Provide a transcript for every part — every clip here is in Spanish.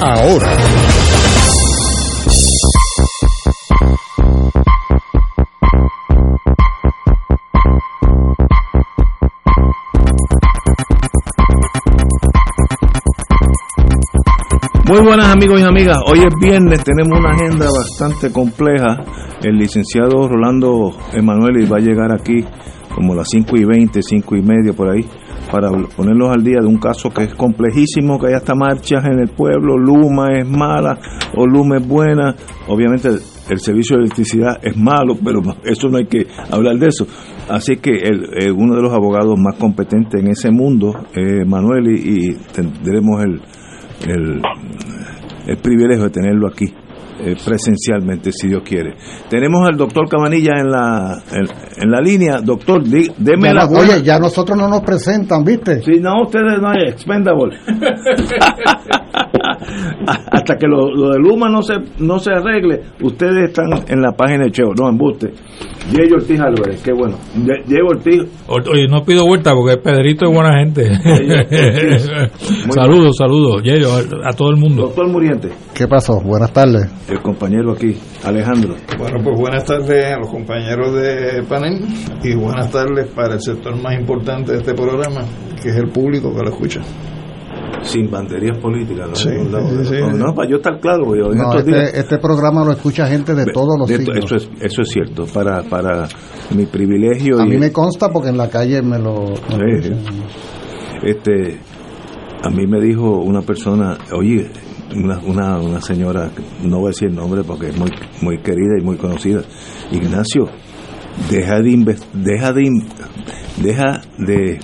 ahora. Muy buenas amigos y amigas, hoy es viernes, tenemos una agenda bastante compleja. El licenciado Rolando Emanuel va a llegar aquí como las 5 y 20, 5 y media por ahí, para ponerlos al día de un caso que es complejísimo, que hay hasta marchas en el pueblo, Luma es mala o Luma es buena. Obviamente el servicio de electricidad es malo, pero eso no hay que hablar de eso. Así que el, uno de los abogados más competentes en ese mundo, eh, Manuel, y, y tendremos el el, el privilegio de tenerlo aquí eh, presencialmente, si Dios quiere. Tenemos al doctor Cabanilla en la, en, la línea. Doctor, deme la... Oye, ya nosotros no nos presentan, ¿viste? Si no, ustedes no hay expendable. Hasta que lo, lo, de Luma no se, no se arregle, ustedes están en la página de Cheo, no embuste. Diego Ortiz Álvarez, qué bueno. Diego Ortiz. Oye, no pido vuelta porque Pedrito es buena gente. saludos, saludos, Diego, a, todo el mundo. Doctor Muriente. ¿Qué pasó? Buenas tardes. El compañero aquí, Alejandro. Bueno, pues buenas tardes a los compañeros de panel y buenas tardes para el sector más importante de este programa, que es el público que lo escucha sin banderías políticas. ¿no? Sí, no, para yo estar claro. este, este, programa lo escucha gente de todos los signos. Eso es, eso es cierto, para, para mi privilegio. A mí me consta porque en la calle me lo... este, a mí me dijo una persona, oye, una, una, una señora, no voy a decir el nombre porque es muy, muy querida y muy conocida, Ignacio, deja de deja de deja de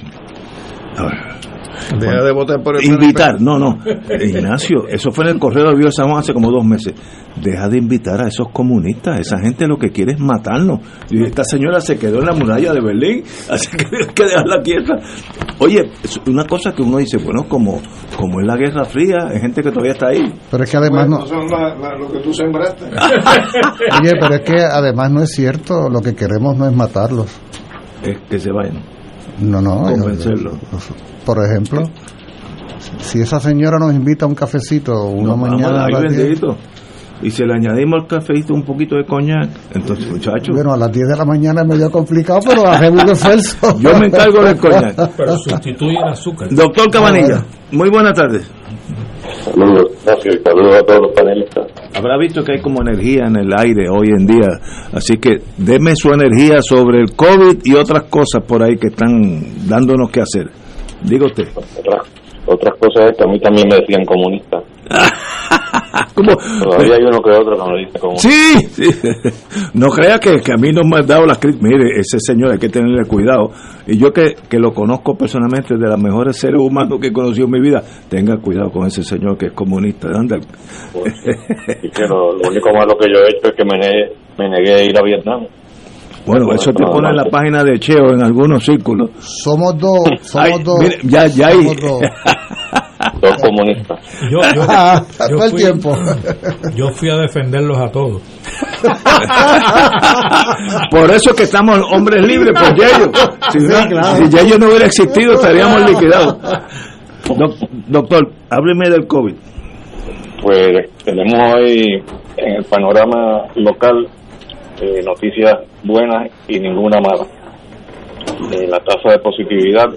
Deja de votar por el Invitar, no, no. Ignacio, eso fue en el Correo de Vivo San Juan hace como dos meses. Deja de invitar a esos comunistas. Esa gente lo que quiere es matarnos. Y esta señora se quedó en la muralla de Berlín, así que hay que dejarla quieta. Oye, una cosa que uno dice, bueno, como, como es la Guerra Fría, hay gente que todavía está ahí. Pero es que además no. son lo que tú sembraste. Oye, pero es que además no es cierto. Lo que queremos no es matarlos. Es que se vayan. No, no. Convencerlo. por ejemplo, si esa señora nos invita a un cafecito una mañana. y si le añadimos al cafecito un poquito de coñac, entonces muchachos. Bueno, a las 10 de la mañana es medio complicado, pero hacemos un esfuerzo. Yo me encargo del coñac. Pero sustituye el azúcar. Doctor Cabanilla, muy buenas tardes. Saludos, gracias, saludos a todos los panelistas. Habrá visto que hay como energía en el aire hoy en día, así que deme su energía sobre el COVID y otras cosas por ahí que están dándonos que hacer. Diga usted. Otras, cosas es que a mí también me decían comunista. Todavía hay uno que otro que me dice comunista. Sí, no crea que, a mí no me ha dado las críticas. Mire, ese señor hay que tenerle cuidado. Y yo que, que lo conozco personalmente, de los mejores seres humanos que he conocido en mi vida, tenga cuidado con ese señor que es comunista. Anda. Pues, y que lo, único malo que yo he hecho es que me me negué a ir a Vietnam. Bueno, eso te pone en la página de Cheo en algunos círculos. Somos dos, somos dos. ya, ya hay. Dos. comunistas. Yo, yo, ah, todo el tiempo. Yo fui a defenderlos a todos. Por eso que estamos hombres libres, por Yayo. Si, sí, no hubiera existido, estaríamos liquidados. doctor, hábleme del COVID. Pues tenemos hoy en el panorama local eh, noticias buenas y ninguna mala. Eh, la tasa de positividad,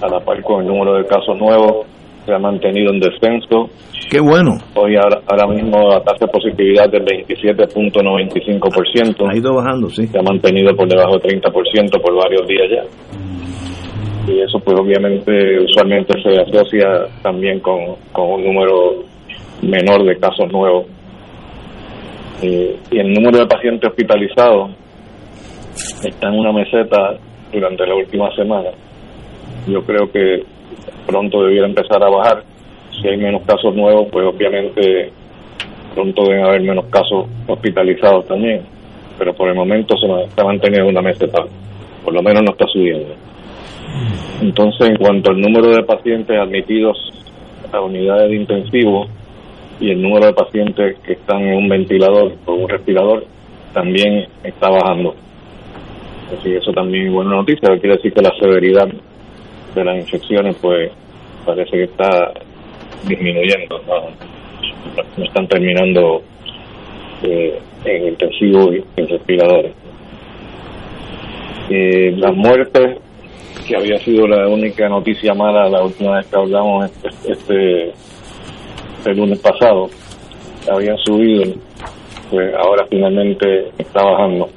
a la par con el número de casos nuevos, se ha mantenido en descenso. Qué bueno. Hoy ahora, ahora mismo la tasa de positividad del 27.95%. Ha ido bajando, sí. Se ha mantenido por debajo del 30% por varios días ya. Y eso pues obviamente usualmente se asocia también con, con un número menor de casos nuevos. Eh, y el número de pacientes hospitalizados está en una meseta durante la última semana. Yo creo que pronto debiera empezar a bajar. Si hay menos casos nuevos, pues obviamente pronto deben haber menos casos hospitalizados también. Pero por el momento se está manteniendo una meseta. Por lo menos no está subiendo. Entonces, en cuanto al número de pacientes admitidos a unidades de intensivo y el número de pacientes que están en un ventilador o un respirador, también está bajando. Así eso también es buena noticia, quiere decir que la severidad de las infecciones pues parece que está disminuyendo, no, están terminando eh, en intensivos y en respiradores. Eh, las muertes, que había sido la única noticia mala la última vez que hablamos este, este el lunes pasado, habían subido, pues ahora finalmente está bajando.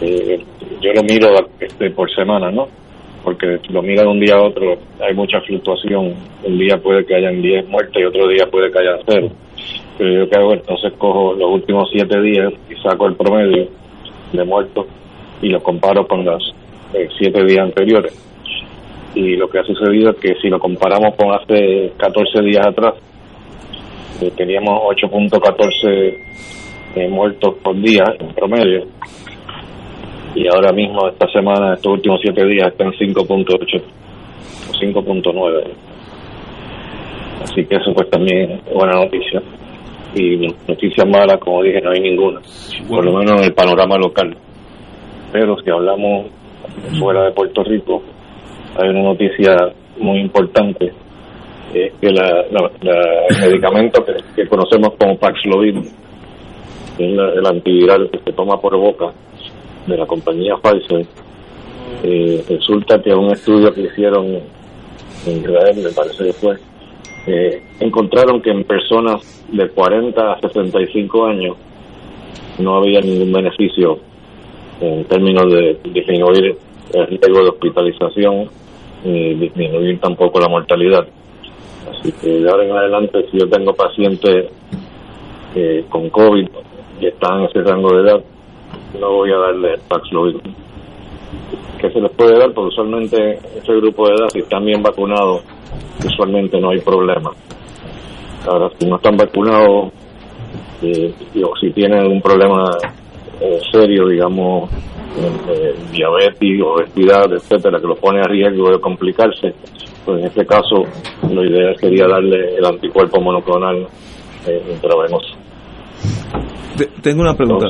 Eh, yo lo miro este, por semana, ¿no? Porque lo mira de un día a otro, hay mucha fluctuación. Un día puede que hayan 10 muertes y otro día puede que hayan cero. Pero yo que hago entonces cojo los últimos 7 días y saco el promedio de muertos y lo comparo con los 7 eh, días anteriores. Y lo que ha sucedido es que si lo comparamos con hace 14 días atrás, eh, teníamos 8.14 eh, muertos por día en promedio y ahora mismo esta semana, estos últimos siete días, está en 5.8 o 5.9. Así que eso pues también es buena noticia. Y noticias malas, como dije, no hay ninguna, por lo menos en el panorama local. Pero si hablamos fuera de Puerto Rico, hay una noticia muy importante, es que la, el medicamento que, conocemos como Paxlovid, el antiviral que se toma por boca, de la compañía Pfizer, eh, resulta que un estudio que hicieron en Israel, me parece que fue, eh, encontraron que en personas de 40 a 65 años no había ningún beneficio en términos de disminuir el riesgo de hospitalización ni disminuir tampoco la mortalidad. Así que de ahora en adelante, si yo tengo pacientes eh, con COVID y están en ese rango de edad, no voy a darle Paxlovid. ¿Qué se les puede dar? Porque usualmente ese grupo de edad, si están bien vacunados, usualmente no hay problema. Ahora, si no están vacunados eh, o si tienen algún problema eh, serio, digamos, eh, diabetes, obesidad, etcétera, que lo pone a riesgo de complicarse, pues en este caso lo ideal sería darle el anticuerpo monoclonal eh, Tengo una pregunta.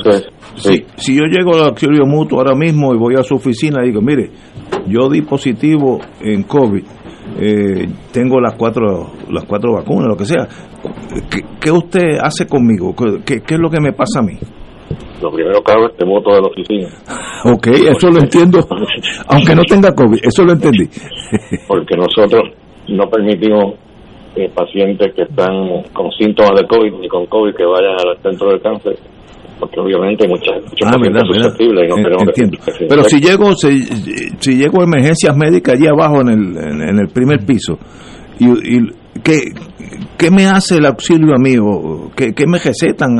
si, si yo llego al auxilio mutuo ahora mismo y voy a su oficina y digo, mire, yo di positivo en COVID, eh, tengo las cuatro las cuatro vacunas, lo que sea, ¿qué, usted hace conmigo? ¿Qué, ¿Qué, es lo que me pasa a mí? Lo primero que hago es te voto de la oficina. ok, eso lo entiendo, aunque no tenga COVID, eso lo entendí. Porque nosotros no permitimos eh, pacientes que están con síntomas de COVID ni con COVID que vayan al centro de cáncer porque obviamente hay muchas, muchos ah, susceptibles no pero si llego si, si, llego a emergencias médicas allí abajo en el, en, el primer piso y, y ¿qué, ¿qué, me hace el auxilio amigo? ¿Qué, qué me recetan?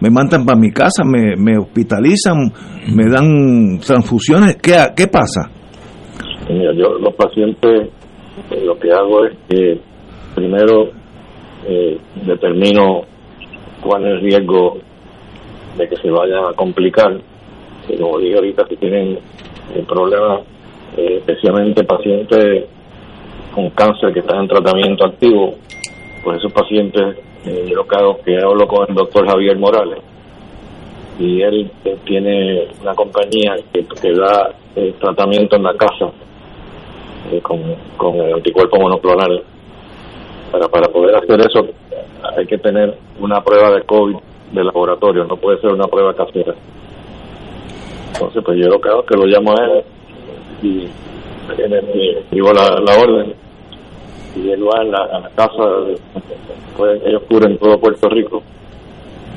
¿Me mandan para mi casa? ¿Me, me hospitalizan? ¿Me dan transfusiones? ¿Qué, qué pasa? Mira, yo los pacientes eh, lo que hago es que primero eh, determino cuál es el riesgo de que se vaya a complicar. Y como dije ahorita, si tienen el problema, eh, especialmente pacientes con cáncer que están en tratamiento activo, pues esos pacientes, eh, yo lo que que hablo con el doctor Javier Morales, y él tiene una compañía que, que da tratamiento en la casa con, con el anticuerpo monoclonal para, para poder hacer eso hay que tener una prueba de COVID de laboratorio, no puede ser una prueba casera. Entonces, pues yo lo que hago es que lo llamo a él y escribo la, la orden y él va a la, a la casa, pues, ellos cubren todo Puerto Rico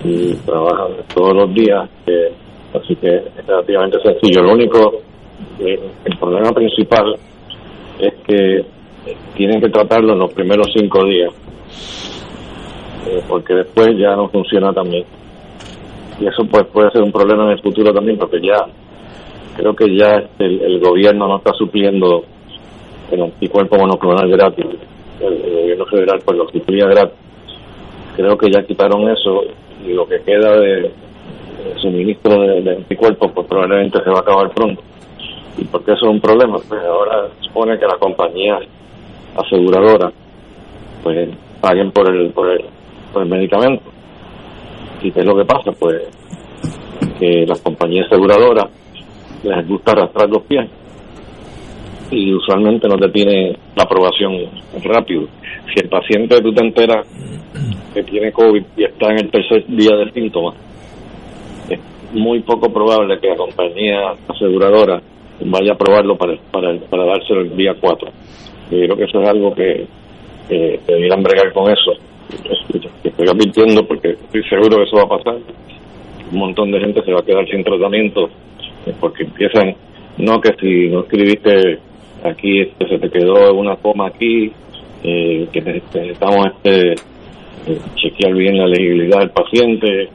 y trabajan todos los días, eh, así que es relativamente sencillo. Lo único, eh, el problema principal es que tienen que tratarlo en los primeros cinco días, eh, porque después ya no funciona tan bien. Y eso pues puede ser un problema en el futuro también, porque ya creo que ya este, el, el gobierno no está supliendo el anticuerpo monoclonal gratis. El, gobierno federal pues lo suplía gratis. Creo que ya quitaron eso y lo que queda de, suministro de, de anticuerpos pues probablemente se va a acabar pronto. ¿Y por qué eso es un problema? Pues ahora supone que la compañía aseguradora pues paguen por el, por el, por el medicamento. ¿Y qué es lo que pasa? Pues que las compañías aseguradoras les gusta arrastrar los pies y usualmente no te tiene la aprobación rápido. Si el paciente tú te enteras que tiene COVID y está en el tercer día de síntomas, es muy poco probable que la compañía aseguradora vaya a aprobarlo para, para, para dárselo el día 4. Yo creo que eso es algo que, que debieran bregar con eso. Estoy advirtiendo porque estoy seguro que eso va a pasar. Un montón de gente se va a quedar sin tratamiento eh, porque empiezan, no que si no escribiste aquí, este, se te quedó una coma aquí, eh, que necesitamos este, eh, chequear bien la legibilidad del paciente,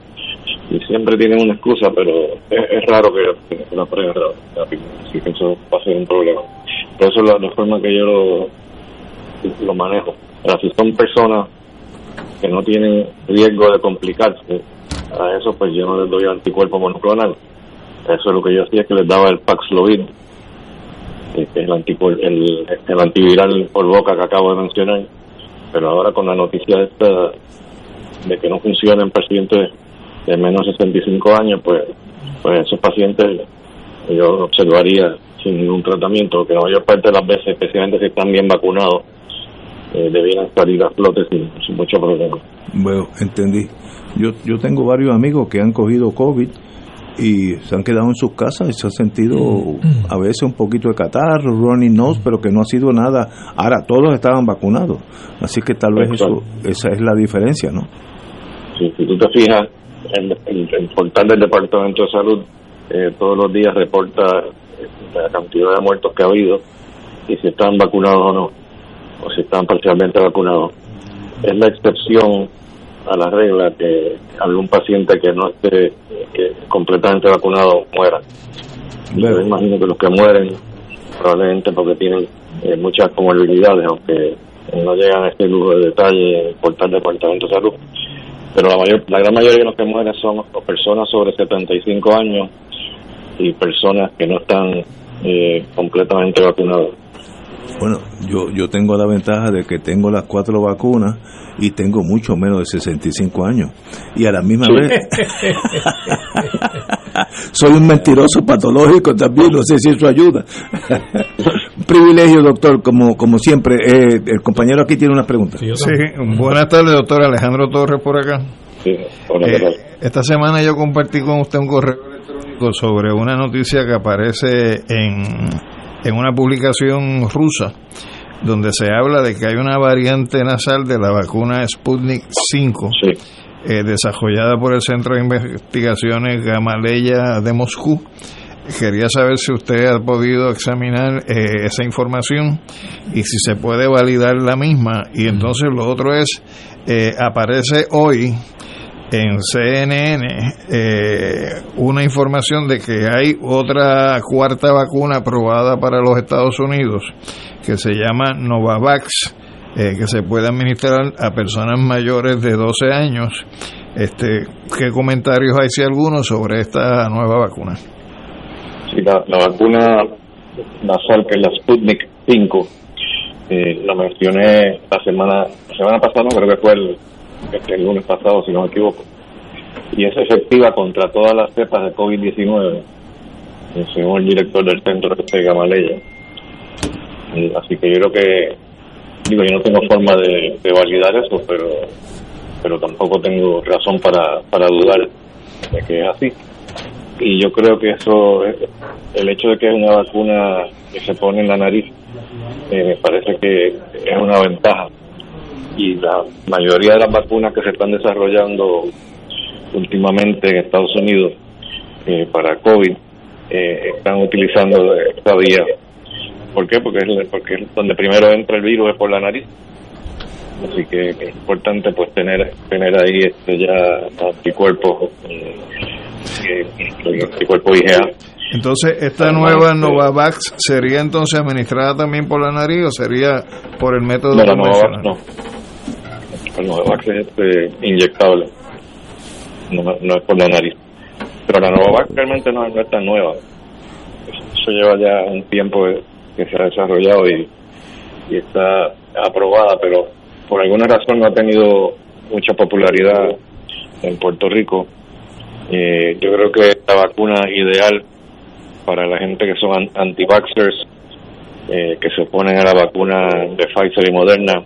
y siempre tienen una excusa, pero es, raro que, la prueben rápido, así que eso va a ser un problema. Por eso es la, forma que yo lo, lo manejo. Ahora, si son personas que no tienen riesgo de complicarse, a eso pues yo no les doy anticuerpo monoclonal. Eso es lo que yo hacía, que les daba el Paxlovid, el, anticuer- el, el antiviral por boca que acabo de mencionar. Pero ahora con la noticia esta de que no funciona en pacientes de menos de 65 años, pues, pues esos pacientes yo observaría sin ningún tratamiento, que la mayor parte de las veces, especialmente si están bien vacunados, eh, debieran salir a flote sin, sin mucho problema. Bueno, entendí. Yo, yo tengo varios amigos que han cogido COVID y se han quedado en sus casas y se han sentido a veces un poquito de catarro, running nose, pero que no ha sido nada. Ahora todos estaban vacunados, así que tal vez eso, esa es la diferencia, ¿no? Si, si tú te fijas, en el, el portal del Departamento de Salud eh, todos los días reporta eh, la cantidad de muertos que ha habido y si están vacunados o no, o si están parcialmente vacunados. Es la excepción a la regla que algún paciente que no esté que completamente vacunado muera. Yo imagino que los que mueren probablemente porque tienen eh, muchas comorbilidades, aunque no llegan a este lujo de detalle en el portal del Departamento de Salud. Pero la, mayor, la gran mayoría de los que mueren son personas sobre 75 años y personas que no están eh, completamente vacunadas. Bueno, yo, yo tengo la ventaja de que tengo las cuatro vacunas y tengo mucho menos de 65 años. Y a la misma Sí. vez soy un mentiroso patológico también, no sé si eso ayuda. Un privilegio, doctor, como, como siempre. Eh, el compañero aquí tiene unas preguntas. Sí, buenas tardes, doctor Alejandro Torres por acá. Sí, hola, Eh, esta semana yo compartí con usted un correo electrónico sobre una noticia que aparece en, en una publicación rusa donde se habla de que hay una variante nasal de la vacuna Sputnik 5 Sí. Eh, desarrollada por el Centro de Investigaciones Gamaleya de Moscú. Quería saber si usted ha podido examinar eh, esa información y si se puede validar la misma. Y entonces lo otro es, eh, aparece hoy en CNN eh, una información de que hay otra cuarta vacuna aprobada para los Estados Unidos que se llama Novavax, eh, que se puede administrar a personas mayores de 12 años. Este, ¿Qué comentarios hay, si alguno, sobre esta nueva vacuna? Sí, la, vacuna nasal, que es la Sputnik 5, eh, la mencioné la semana, la semana pasada, no, creo que fue el, este, el lunes pasado, si no me equivoco. Y es efectiva contra todas las cepas de COVID-19, eh, según el director del centro de Gamaleya. Y así que yo creo que, digo, yo no tengo forma de, validar eso, pero pero tampoco tengo razón para, para dudar de que es así y yo creo que eso, el hecho de que es una vacuna que se pone en la nariz, eh, me parece que es una ventaja. Y la mayoría de las vacunas que se están desarrollando últimamente en Estados Unidos eh, para COVID eh, están utilizando esta vía. ¿Por qué? Porque es, porque es donde primero entra el virus es por la nariz. Así que es importante pues tener tener ahí este ya anticuerpos eh, eh, anticuerpos IgA Entonces, ¿esta nueva Novavax sería entonces administrada también por la nariz o sería por el método No, la Novavax no. La Novavax es este, inyectable. No, no es por la nariz. Pero la Novavax realmente no, no es tan nueva. Eso lleva ya un tiempo que se ha desarrollado y, está aprobada, pero por alguna razón no ha tenido mucha popularidad en Puerto Rico. Eh, yo creo que la vacuna ideal para la gente que son an- anti-vaxxers, eh, que se oponen a la vacuna de Pfizer y Moderna,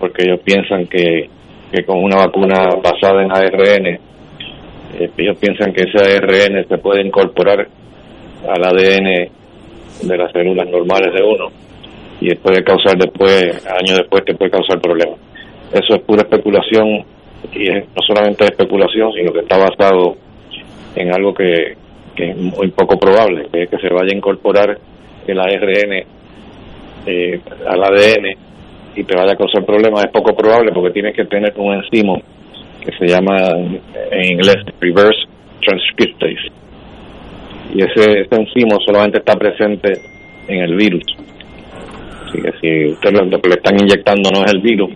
porque ellos piensan que, que con una vacuna basada en ARN, eh, ellos piensan que ese ARN se puede incorporar al ADN de las células normales de uno y puede causar después, años después, te puede causar problemas. Eso es pura especulación y es, no solamente es especulación, sino que está basado en algo que, es muy poco probable, que se vaya a incorporar el ARN eh, al ADN y te vaya a causar problemas. Es poco probable porque tienes que tener un enzimo que se llama en inglés reverse transcriptase. Y ese, ese enzimo solamente está presente en el virus. Así que si usted lo, lo que le están inyectando no es el virus,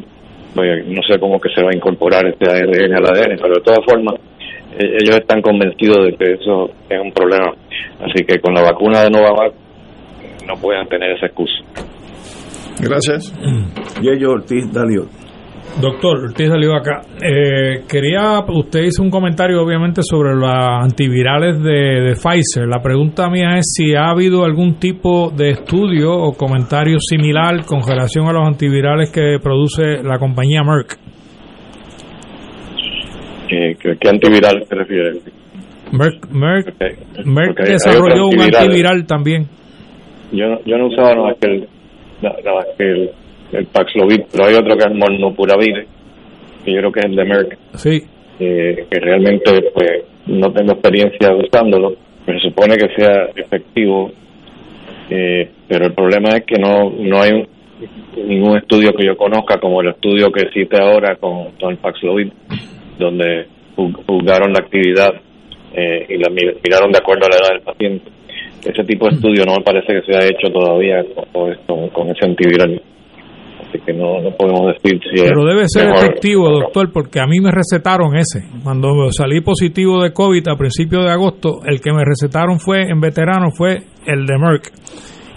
pues no sé cómo que se va a incorporar este ARN al ADN, pero de todas formas e- ellos están convencidos de que eso es un problema. Así que con la vacuna de Novavax no pueden tener esa excusa. Gracias. Yello Ortiz Dalio. Doctor, usted salió acá. Eh, quería, usted hizo un comentario obviamente sobre las antivirales de, de Pfizer. La pregunta mía es si ha habido algún tipo de estudio o comentario similar con relación a los antivirales que produce la compañía Merck. ¿Qué, qué- qué antiviral se refiere? Merck, Merck, Merck hay desarrolló un antiviral también. Yo, no- yo no usaba nada más que el, nada más que el, Paxlovid, pero hay otro que es Molnupiravir, que yo creo que es el de Merck, Sí, eh, que realmente pues no tengo experiencia usándolo, pero se supone que sea efectivo, eh, pero el problema es que no no hay un- ningún estudio que yo conozca como el estudio que cité ahora con, con el Paxlovid, donde ju- juzgaron la actividad eh, y la mi- miraron de acuerdo a la edad del paciente. Ese tipo de estudio no me parece que se ha hecho todavía con, con- con ese antiviral. Así que no, no podemos decir si es pero debe ser mejor efectivo, doctor, porque a mí me recetaron ese. Cuando salí positivo de COVID a principios de agosto, el que me recetaron fue en veterano fue el de Merck.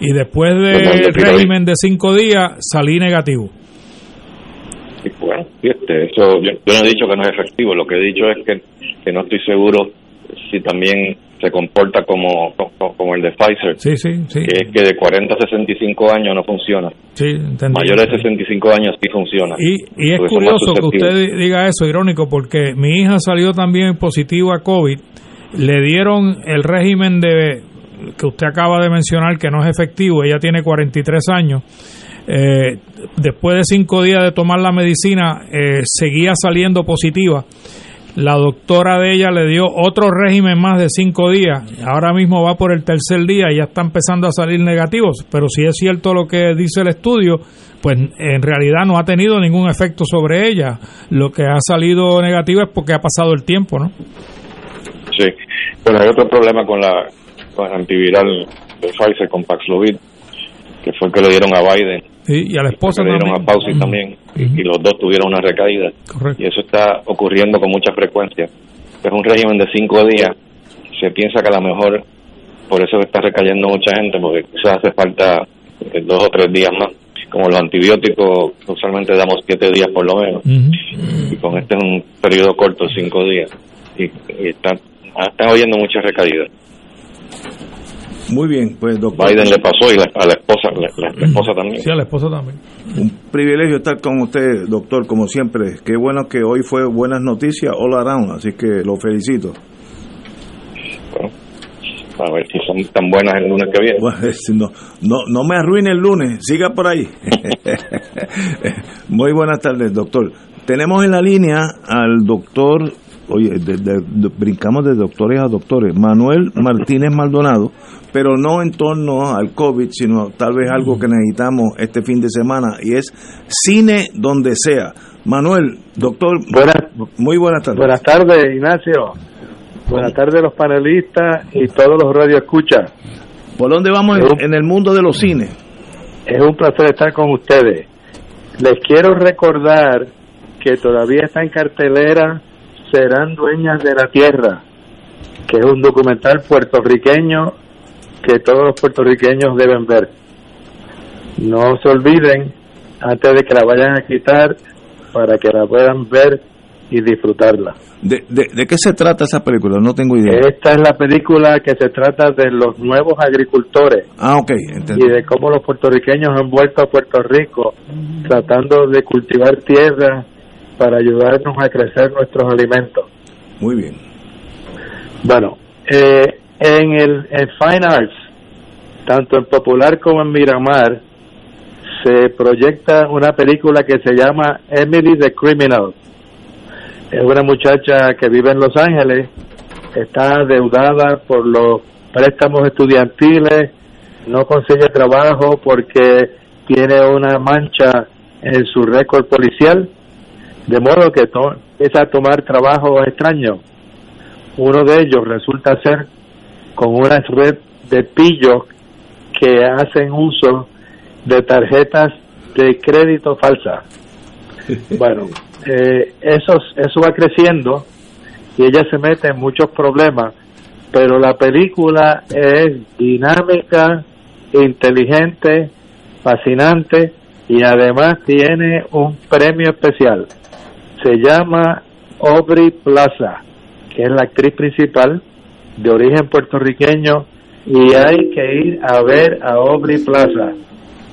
Y después El del Molnupiravir. régimen de cinco días salí negativo. Y bueno, este, eso, yo, yo no he dicho que no es efectivo, lo que he dicho es que, que no estoy seguro si también se comporta como, como, como el de Pfizer, Sí, sí, sí. que es que de 40 a 65 años no funciona, mayores de 65 años sí funciona. Y, y es curioso que usted diga eso, irónico, porque mi hija salió también positiva a COVID. Le dieron el régimen de que usted acaba de mencionar, que no es efectivo. Ella tiene 43 años. Eh, después de cinco días de tomar la medicina, eh, seguía saliendo positiva. La doctora de ella le dio otro régimen más de cinco días. Ahora mismo va por el tercer día y ya está empezando a salir negativos. Pero si es cierto lo que dice el estudio, pues en realidad no ha tenido ningún efecto sobre ella. Lo que ha salido negativo es porque ha pasado el tiempo, ¿no? Sí, pero hay otro problema con la, con el antiviral de Pfizer, con Paxlovid, que fue el que le dieron a Biden, Sí, y a la esposa que le dieron también. a Fauci también, y, y los dos tuvieron una recaída. Correcto. y eso está ocurriendo con mucha frecuencia. Es un régimen de cinco días. Se piensa que a lo mejor por eso está recayendo mucha gente, porque quizás hace falta eh, dos o tres días más. Como los antibióticos, usualmente damos siete días por lo menos, y con este es un periodo corto, cinco días, y, y están, están oyendo muchas recaídas. Muy bien, pues doctor. Biden le pasó y la- a la esposa, la, la- la esposa también. Sí, a la esposa también. Un privilegio estar con usted, doctor, como siempre. Qué bueno que hoy fue buenas noticias all around, así que lo felicito. Bueno, a ver si son tan buenas el lunes que viene. Bueno, no, no, no me arruine el lunes, siga por ahí. Muy buenas tardes, doctor. Tenemos en la línea al doctor, oye, de- de- de- brincamos de doctores a doctores, Manuel Martínez Maldonado, pero no en torno al COVID, sino tal vez algo que necesitamos este fin de semana, y es cine donde sea. Manuel, doctor, Buenas, muy buenas tardes. buenas tardes, Ignacio. Buenas tardes los panelistas y todos los radioescuchas. ¿Por dónde vamos en, en el mundo de los cines? Es un placer estar con ustedes. Les quiero recordar que todavía está en cartelera Serán Dueñas de la Tierra, que es un documental puertorriqueño que todos los puertorriqueños deben ver. No se olviden antes de que la vayan a quitar para que la puedan ver y disfrutarla. ¿De, de, de qué se trata esa película? No tengo idea. Esta es la película que se trata de los nuevos agricultores Ah, ok, entendí. y de cómo los puertorriqueños han vuelto a Puerto Rico tratando de cultivar tierra para ayudarnos a crecer nuestros alimentos. Muy bien. Bueno, eh, en el en Fine Arts, tanto en Popular como en Miramar, se proyecta una película que se llama Emily the Criminal. Es una muchacha que vive en Los Ángeles, está deudada por los préstamos estudiantiles, no consigue trabajo porque tiene una mancha en su récord policial, de modo que empieza a tomar trabajo extraño. Uno de ellos resulta ser con una red de pillos que hacen uso de tarjetas de crédito falsas. Bueno, eh, eso, eso va creciendo y ella se mete en muchos problemas, pero la película es dinámica, inteligente, fascinante y además tiene un premio especial. Se llama Aubrey Plaza, que es la actriz principal de origen puertorriqueño y hay que ir a ver a Aubrey Plaza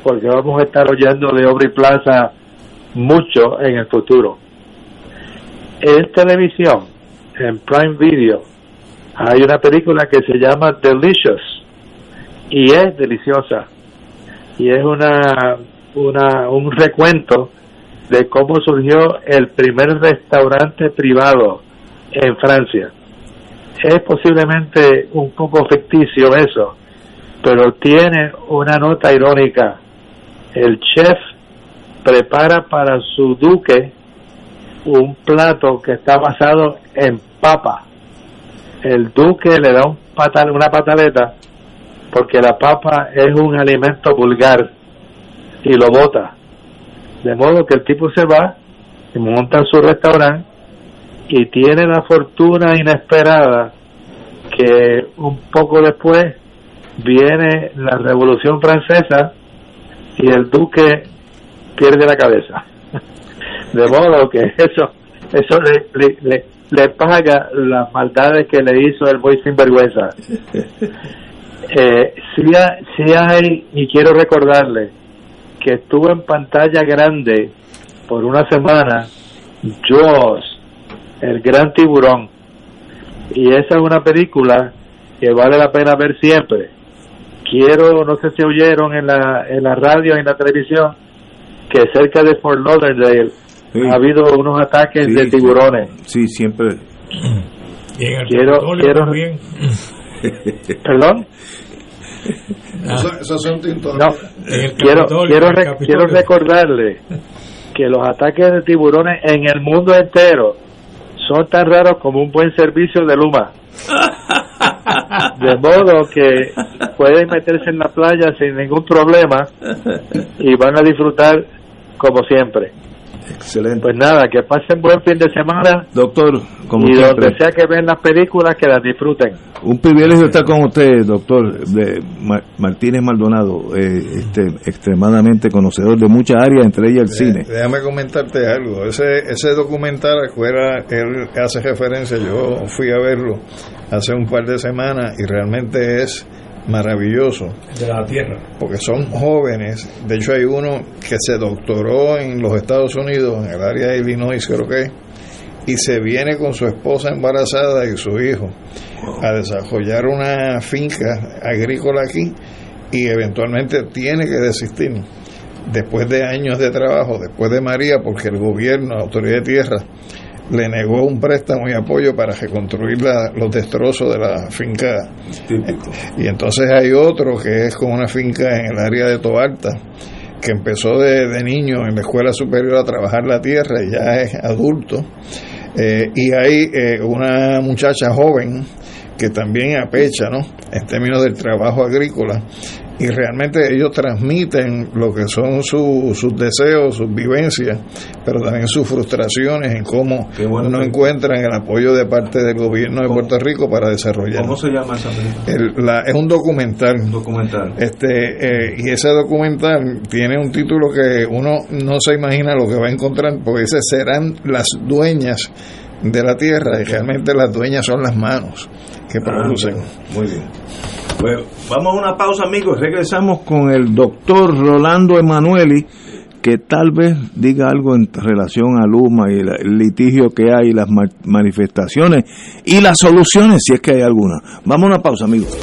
porque vamos a estar oyendo de Aubrey Plaza mucho en el futuro. En televisión, en Prime Video, hay una película que se llama Delicious y es deliciosa y es una, una un recuento de cómo surgió el primer restaurante privado en Francia. Es posiblemente un poco ficticio eso, pero tiene una nota irónica. El chef prepara para su duque un plato que está basado en papa. El duque le da un patal, una pataleta porque la papa es un alimento vulgar y lo bota. De modo que el tipo se va y monta su restaurante y tiene la fortuna inesperada que un poco después viene la Revolución Francesa y el duque pierde la cabeza. De modo que eso eso le, le, le, le paga las maldades que le hizo el muy sinvergüenza. Eh, sí, sí hay, y quiero recordarle, que estuvo en pantalla grande por una semana Jaws, el gran tiburón. Y esa es una película que vale la pena ver siempre. Quiero, no sé si oyeron en la, en la radio y en la televisión, que cerca de Fort Lauderdale Sí. ha habido unos ataques Sí, de tiburones. Sí, siempre. Y en el Quiero- quiero- también. ¿Perdón? Eso, eso es un tinto. No, quiero, re- quiero recordarle que los ataques de tiburones en el mundo entero son tan raros como un buen servicio de Luma. De modo que pueden meterse en la playa sin ningún problema y van a disfrutar como siempre. Excelente. Pues nada, que pasen buen fin de semana Doctor, como y siempre, donde sea que ven las películas, que las disfruten. un privilegio estar con usted, doctor de Ma- Martínez Maldonado, eh, este, extremadamente conocedor de muchas áreas, entre ellas el cine. Déjame comentarte algo. Ese, ese documental al cual él hace referencia, yo fui a verlo hace un par de semanas y realmente es maravilloso. De la tierra. porque son jóvenes. De hecho, hay uno que se doctoró en los Estados Unidos, en el área de Illinois, creo que, y se viene con su esposa embarazada y su hijo a desarrollar una finca agrícola aquí y eventualmente tiene que desistir después de años de trabajo, después de María, porque el gobierno, la autoridad de tierra, le negó un préstamo y apoyo para reconstruir los destrozos de la finca. Y entonces hay otro que es con una finca en el área de Toalta, que empezó de, niño en la escuela superior a trabajar la tierra y ya es adulto. Eh, y hay eh, una muchacha joven que también apecha, ¿no? En términos del trabajo agrícola y realmente ellos transmiten lo que son sus deseos, sus vivencias, pero también sus frustraciones en cómo no encuentran el apoyo de parte del gobierno de Puerto Rico para desarrollar. ¿Cómo se llama esa película? es un documental. documental. Este, eh, y ese documental tiene un título que uno no se imagina lo que va a encontrar, porque ese serán las dueñas de la tierra y realmente las dueñas son las manos que ah, producen. muy bien. Vamos a una pausa, amigos. Regresamos con el doctor Rolando Emanueli, que tal vez diga algo en relación a Luma y el litigio que hay, las manifestaciones y las soluciones, si es que hay alguna. Vamos a una pausa, amigos.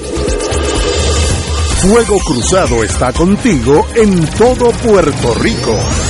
Fuego Cruzado está contigo en todo Puerto Rico.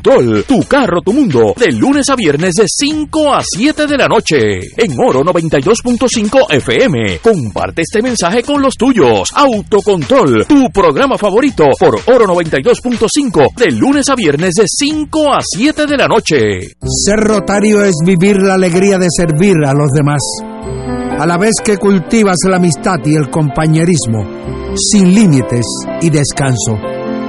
tu carro, tu mundo, de lunes a viernes de 5 a 7 de la noche, en Oro 92.5 FM. Comparte este mensaje con los tuyos. Autocontrol, tu programa favorito por Oro 92.5, de lunes a viernes de 5 a 7 de la noche. Ser rotario es vivir la alegría de servir a los demás, a la vez que cultivas la amistad y el compañerismo, sin límites y descanso.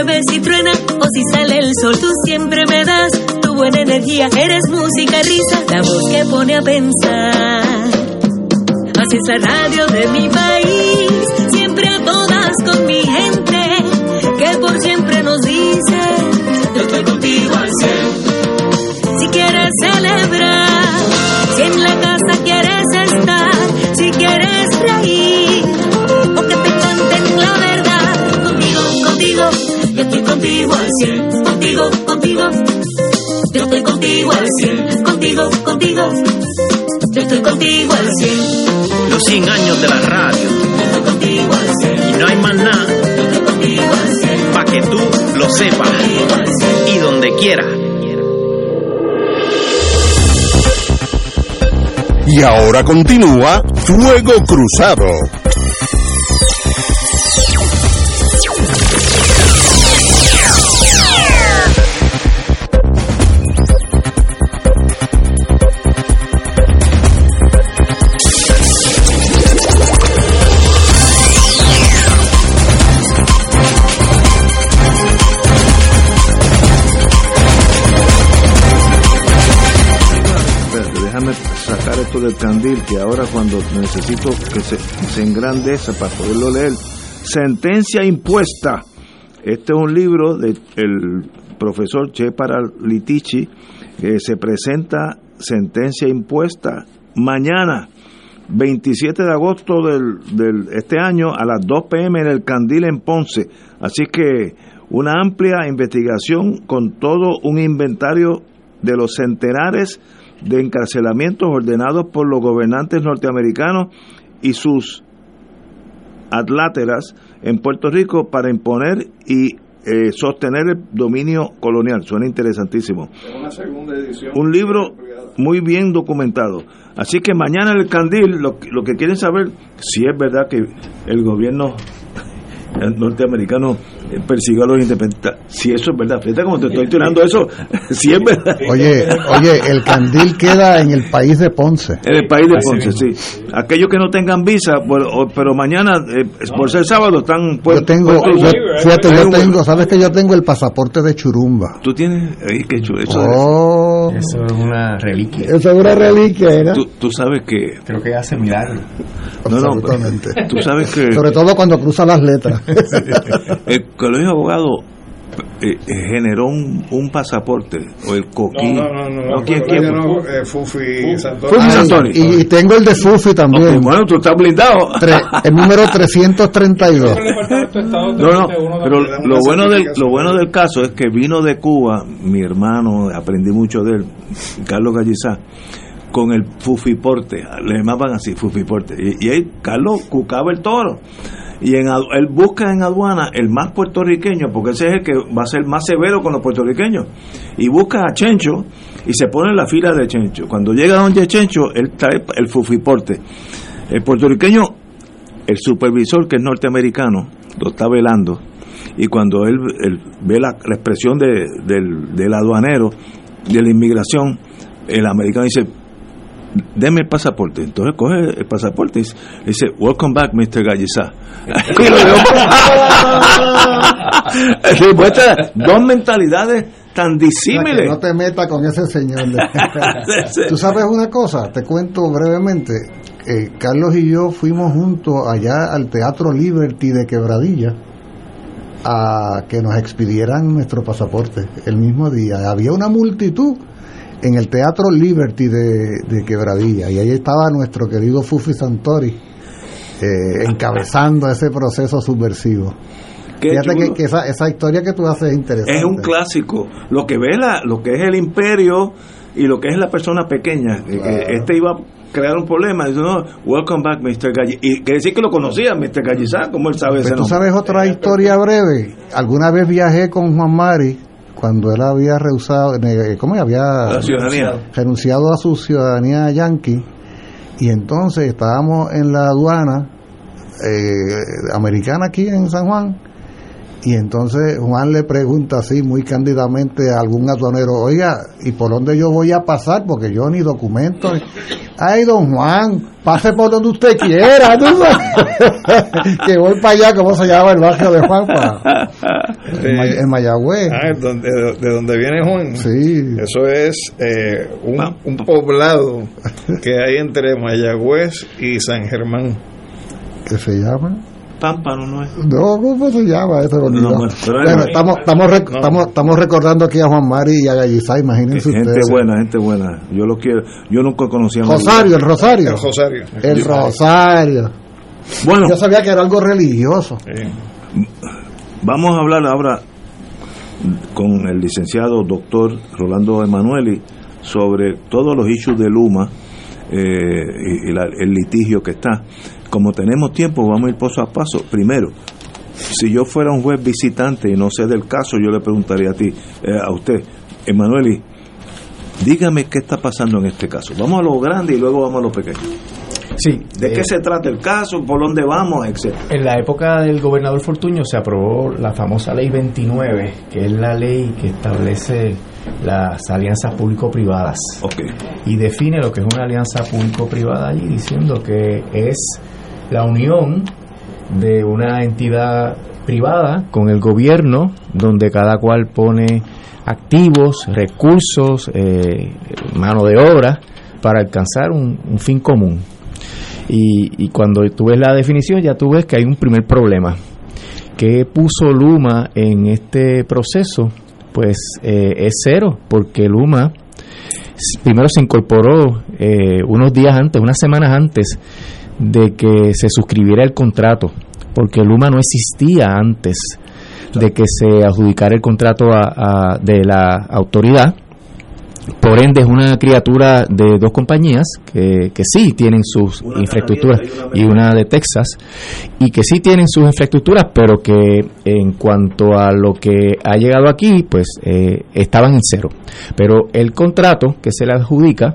Llueve, si truena o si sale el sol, tú siempre me das tu buena energía. Eres música, risa, la voz que pone a pensar. Así es la radio de mi país, contigo, yo estoy contigo al cien. Los 100 años de la radio, yo estoy contigo al cien, y no hay más nada, yo estoy contigo al cien, pa' que tú lo sepas, y donde quiera. Y ahora continúa Fuego Cruzado. Del candil que ahora cuando necesito que se, se engrandeza para poderlo leer. Sentencia impuesta. Este es un libro del profesor Che Paralitici que se presenta sentencia impuesta mañana, 27 de agosto del, del este año a las 2 pm en el Candil en Ponce. Así que una amplia investigación con todo un inventario de los centenares de encarcelamientos ordenados por los gobernantes norteamericanos y sus atláteras en Puerto Rico para imponer y eh, sostener el dominio colonial. Suena interesantísimo. Un libro muy bien documentado. Así que mañana el Candil, lo, lo que quieren saber, si es verdad que el gobierno norteamericano persiguió a los independentistas. Si eso es verdad, fíjate como te estoy tirando eso, si es verdad. Oye, oye, el candil queda en el país de Ponce. En el país de Ponce, sí. Aquellos que no tengan visa, pero mañana, eh, por ser sábado, están Yo tengo, yo, fíjate, yo tengo, sabes que yo tengo el pasaporte de Churumba. ¿Tú tienes? Qué chulo. Eso, oh, eso es una reliquia. Eso es una reliquia, ¿era? Tú, tú sabes que... Creo que hace milagro. No, Absolutamente. No, tú sabes que... Sobre todo cuando cruza las letras. el colegio de abogados eh, eh, generó un, un, pasaporte o el coquín no no no, no, ¿quién, quién? no eh, Fufi Santori, Fufi Santori. y, y, tengo el de Fufi también okay, bueno tú estás blindado Tre, el número 332 no no pero lo bueno del lo bueno del caso es que vino de Cuba mi hermano aprendí mucho de él Carlos Gallizá con el fufiporte, le llamaban así, fufiporte. Y, y ahí Carlos cucaba el toro. Y en, él busca en aduana el más puertorriqueño, porque ese es el que va a ser más severo con los puertorriqueños. Y busca a Chencho y se pone en la fila de Chencho. Cuando llega donde Chencho, él trae el fufiporte. El puertorriqueño, el supervisor que es norteamericano, lo está velando. Y cuando él, ve la, la expresión de, del, del aduanero, de la inmigración, el americano dice, deme el pasaporte. Entonces coge el pasaporte y dice, welcome back, Mr. Gallizá. y demuestra dos mentalidades tan disímiles. no te metas con ese señor. Tú sabes una cosa, te cuento brevemente. Eh, Carlos y yo fuimos juntos allá al Teatro Liberty de Quebradilla a que nos expidieran nuestro pasaporte el mismo día. Había una multitud en el Teatro Liberty de, de, Quebradilla y ahí estaba nuestro querido Fufi Santori eh, encabezando ese proceso subversivo. Qué Fíjate chulo. que, que esa, esa, historia que tú haces es interesante. Es un clásico. Lo que ve la, lo que es el imperio y lo que es la persona pequeña. Claro. Que este iba a crear un problema. Dice, no, welcome back, Mr. Galli. Y quiere decir que lo conocía, Mr. Gallizá, como él sabe pues ese ¿Tú nombre. sabes otra historia breve? Alguna vez viajé con Juan Mari cuando él había rehusado, ¿cómo había la ciudadanía. renunciado a su ciudadanía yanqui? Y entonces estábamos en la aduana eh, americana aquí en San Juan. Y entonces Juan le pregunta así muy cándidamente a algún aduanero, oiga, ¿y por dónde yo voy a pasar? Porque yo ni documento. Ni... Ay, don Juan, pase por donde usted quiera. ¿tú que voy para allá, ¿cómo se llama el barrio de Juan? Pa? En, en, Mayagüez. Ah, donde, de, donde viene Juan. Sí. Eso es eh, un, un poblado que hay entre Mayagüez y San Germán. ¿Qué se llama? Pámpano no es. No, ¿cómo se llama eso? No, bueno, pero bueno, estamos, estamos, rec no. estamos, estamos, recordando aquí a Juan Mari y a Gallizá, imagínense gente ustedes. buena, gente buena. Yo lo quiero. Yo nunca conocí a Rosario, el Rosario. El Rosario. El Rosario. Bueno. Yo sabía que era algo religioso. Vamos a hablar ahora con el licenciado doctor Rolando Emanueli sobre todos los issues de Luma eh, y, y la, el litigio que está como tenemos tiempo, vamos a ir paso a paso. Primero, si yo fuera un juez visitante y no sé del caso, yo le preguntaría a ti, eh, a usted, Emanueli, dígame qué está pasando en este caso. Vamos a lo grande y luego vamos a lo pequeño. Sí. ¿De eh, qué se trata el caso? ¿Por dónde vamos? Etcétera. En la época del gobernador Fortuño se aprobó la famosa ley 29, que es la ley que establece las alianzas público-privadas. Okay. Y define lo que es una alianza público-privada allí, diciendo que es la unión de una entidad privada con el gobierno, donde cada cual pone activos, recursos, eh, mano de obra para alcanzar un, fin común. Y, y, cuando tú ves la definición ya tú ves que hay un primer problema. ¿Qué puso Luma en este proceso? Pues eh, es cero, porque Luma primero se incorporó eh, unos días antes, unas semanas antes de que se suscribiera el contrato, porque Luma no existía antes de que se adjudicara el contrato de la autoridad por ende, es una criatura de dos compañías que, que sí tienen sus infraestructuras y una de Texas, y que sí tienen sus infraestructuras, pero que en cuanto a lo que ha llegado aquí, pues eh, estaban en cero. Pero el contrato que se le adjudica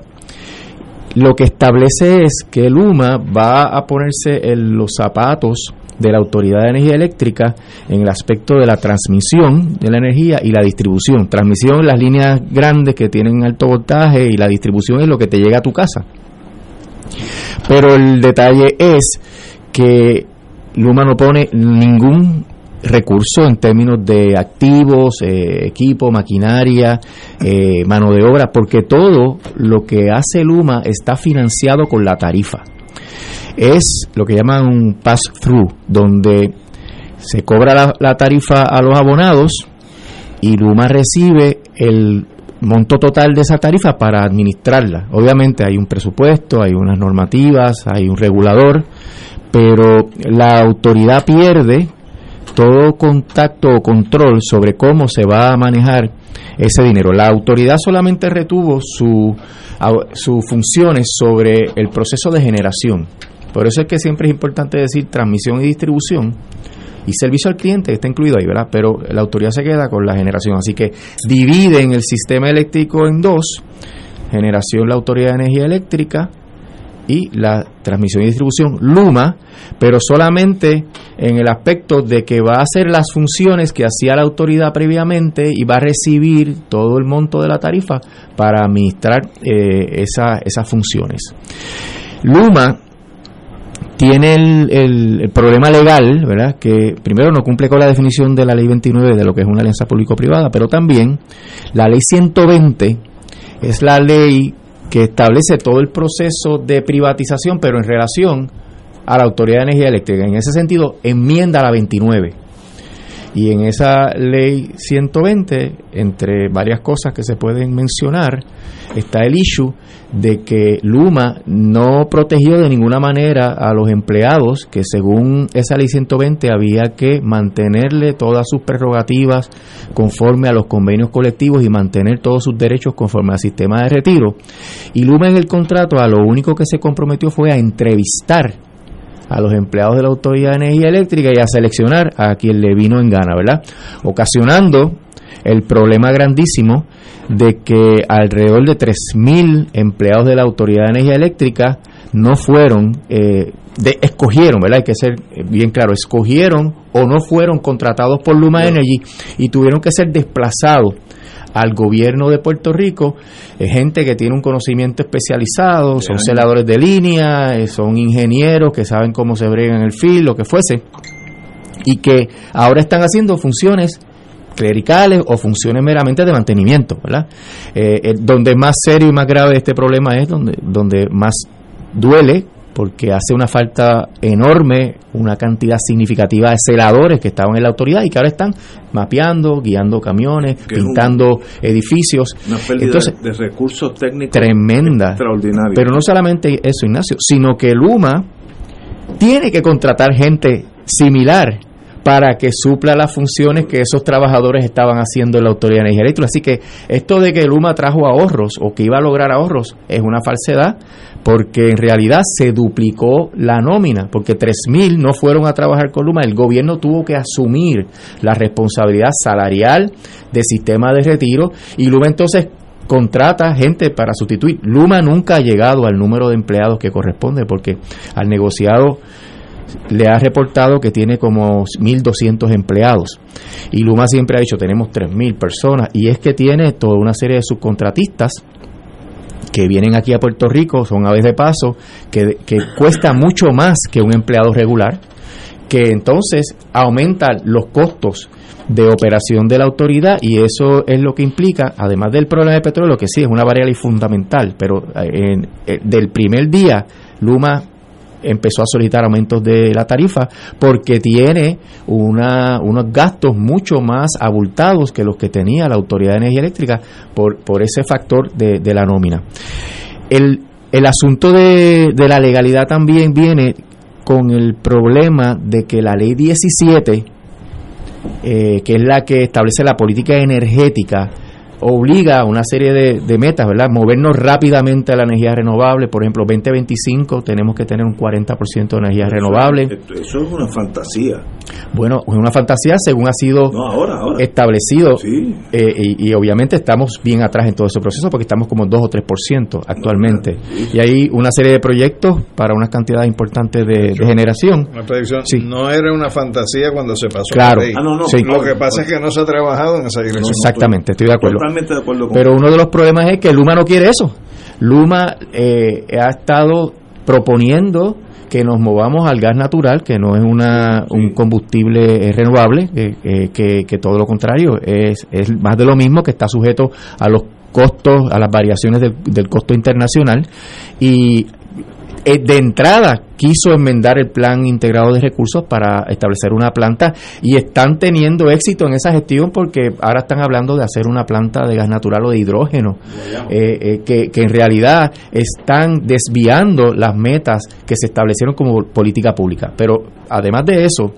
lo que establece es que Luma va a ponerse en los zapatos de la Autoridad de Energía Eléctrica en el aspecto de la transmisión de la energía y la distribución. Transmisión, las líneas grandes que tienen alto voltaje y la distribución es lo que te llega a tu casa. Pero el detalle es que Luma no pone ningún recurso en términos de activos, eh, equipo, maquinaria, eh, mano de obra, porque todo lo que hace Luma está financiado con la tarifa es lo que llaman un pass-through, donde se cobra la, tarifa a los abonados y Luma recibe el monto total de esa tarifa para administrarla. Obviamente hay un presupuesto, hay unas normativas, hay un regulador, pero la autoridad pierde todo contacto o control sobre cómo se va a manejar ese dinero. La autoridad solamente retuvo su, sus funciones sobre el proceso de generación. Por eso es que siempre es importante decir transmisión y distribución y servicio al cliente está incluido ahí, ¿verdad? Pero la autoridad se queda con la generación, así que dividen el sistema eléctrico en dos, generación la autoridad de energía eléctrica y la transmisión y distribución Luma, pero solamente en el aspecto de que va a hacer las funciones que hacía la autoridad previamente y va a recibir todo el monto de la tarifa para administrar eh, esas funciones. Luma tiene el, problema legal, ¿verdad? Que primero no cumple con la definición de la ley 29 de lo que es una alianza público-privada, pero también la ley 120 es la ley que establece todo el proceso de privatización, pero en relación a la Autoridad de Energía Eléctrica. En ese sentido, enmienda la 29 y en esa ley 120, entre varias cosas que se pueden mencionar, está el issue de que Luma no protegió de ninguna manera a los empleados que según esa ley 120 había que mantenerle todas sus prerrogativas conforme a los convenios colectivos y mantener todos sus derechos conforme al sistema de retiro. Y Luma en el contrato a lo único que se comprometió fue a entrevistar a los empleados de la Autoridad de Energía Eléctrica y a seleccionar a quien le vino en gana, ¿verdad? Ocasionando el problema grandísimo de que alrededor de 3.000 empleados de la Autoridad de Energía Eléctrica no fueron, eh, de, escogieron, ¿verdad? Hay que ser bien claro, escogieron o no fueron contratados por Luma Energy y tuvieron que ser desplazados al gobierno de Puerto Rico, gente que tiene un conocimiento especializado, son celadores de línea, eh, son ingenieros que saben cómo se brega en el fil, lo que fuese, y que ahora están haciendo funciones clericales o funciones meramente de mantenimiento, ¿verdad? Eh, eh, donde más serio y más grave este problema es, donde, donde más duele, porque hace una falta enorme, una cantidad significativa de celadores que estaban en la autoridad y que ahora están mapeando, guiando camiones, pintando edificios. Una pérdida de recursos técnicos tremenda. Extraordinaria. Pero no solamente eso, Ignacio, sino que Luma tiene que contratar gente similar para que supla las funciones que esos trabajadores estaban haciendo en la Autoridad de Energía Eléctrica. Así que esto de que Luma trajo ahorros o que iba a lograr ahorros es una falsedad porque en realidad se duplicó la nómina, porque 3.000 no fueron a trabajar con Luma, el gobierno tuvo que asumir la responsabilidad salarial del sistema de retiro y Luma entonces contrata gente para sustituir. Luma nunca ha llegado al número de empleados que corresponde porque al negociado le ha reportado que tiene como 1.200 empleados. Y Luma siempre ha dicho, tenemos 3.000 personas. Y es que tiene toda una serie de subcontratistas que vienen aquí a Puerto Rico, son aves de paso, que, que cuesta mucho más que un empleado regular, que entonces aumenta los costos de operación de la autoridad y eso es lo que implica, además del problema de petróleo, que sí es una variable fundamental, pero eh, en, eh, del primer día Luma empezó a solicitar aumentos de la tarifa porque tiene una, unos gastos mucho más abultados que los que tenía la Autoridad de Energía Eléctrica por, por ese factor de, de la nómina. El, el asunto de, de la legalidad también viene con el problema de que la ley 17, eh, que es la que establece la política energética, obliga a una serie de, de, metas, ¿verdad? Movernos rápidamente a la energía renovable. Por ejemplo, 2025 tenemos que tener un 40% de energía renovable. Eso es una fantasía. Bueno, es una fantasía según ha sido no, ahora, ahora. establecido. Sí. Eh, y, y, obviamente estamos bien atrás en todo ese proceso porque estamos como 2 o 3% actualmente. Sí. Y hay una serie de proyectos para una cantidad importante de, de generación. Una predicción. Sí. No era una fantasía cuando se pasó claro. la ley. Ah, no, no, Sí. Lo que pasa es que no se ha trabajado en esa dirección. Exactamente, estoy de acuerdo. Totalmente de acuerdo con Pero uno de los problemas es que Luma no quiere eso. Luma eh, ha estado proponiendo que nos movamos al gas natural, que no es una, un combustible eh, renovable, eh, que, que, todo lo contrario, es, es más de lo mismo, que está sujeto a los costos, a las variaciones del, del costo internacional. Y eh, de entrada quiso enmendar el plan integrado de recursos para establecer una planta y están teniendo éxito en esa gestión porque ahora están hablando de hacer una planta de gas natural o de hidrógeno, eh, eh, que, que, en realidad están desviando las metas que se establecieron como política pública. Pero además de eso,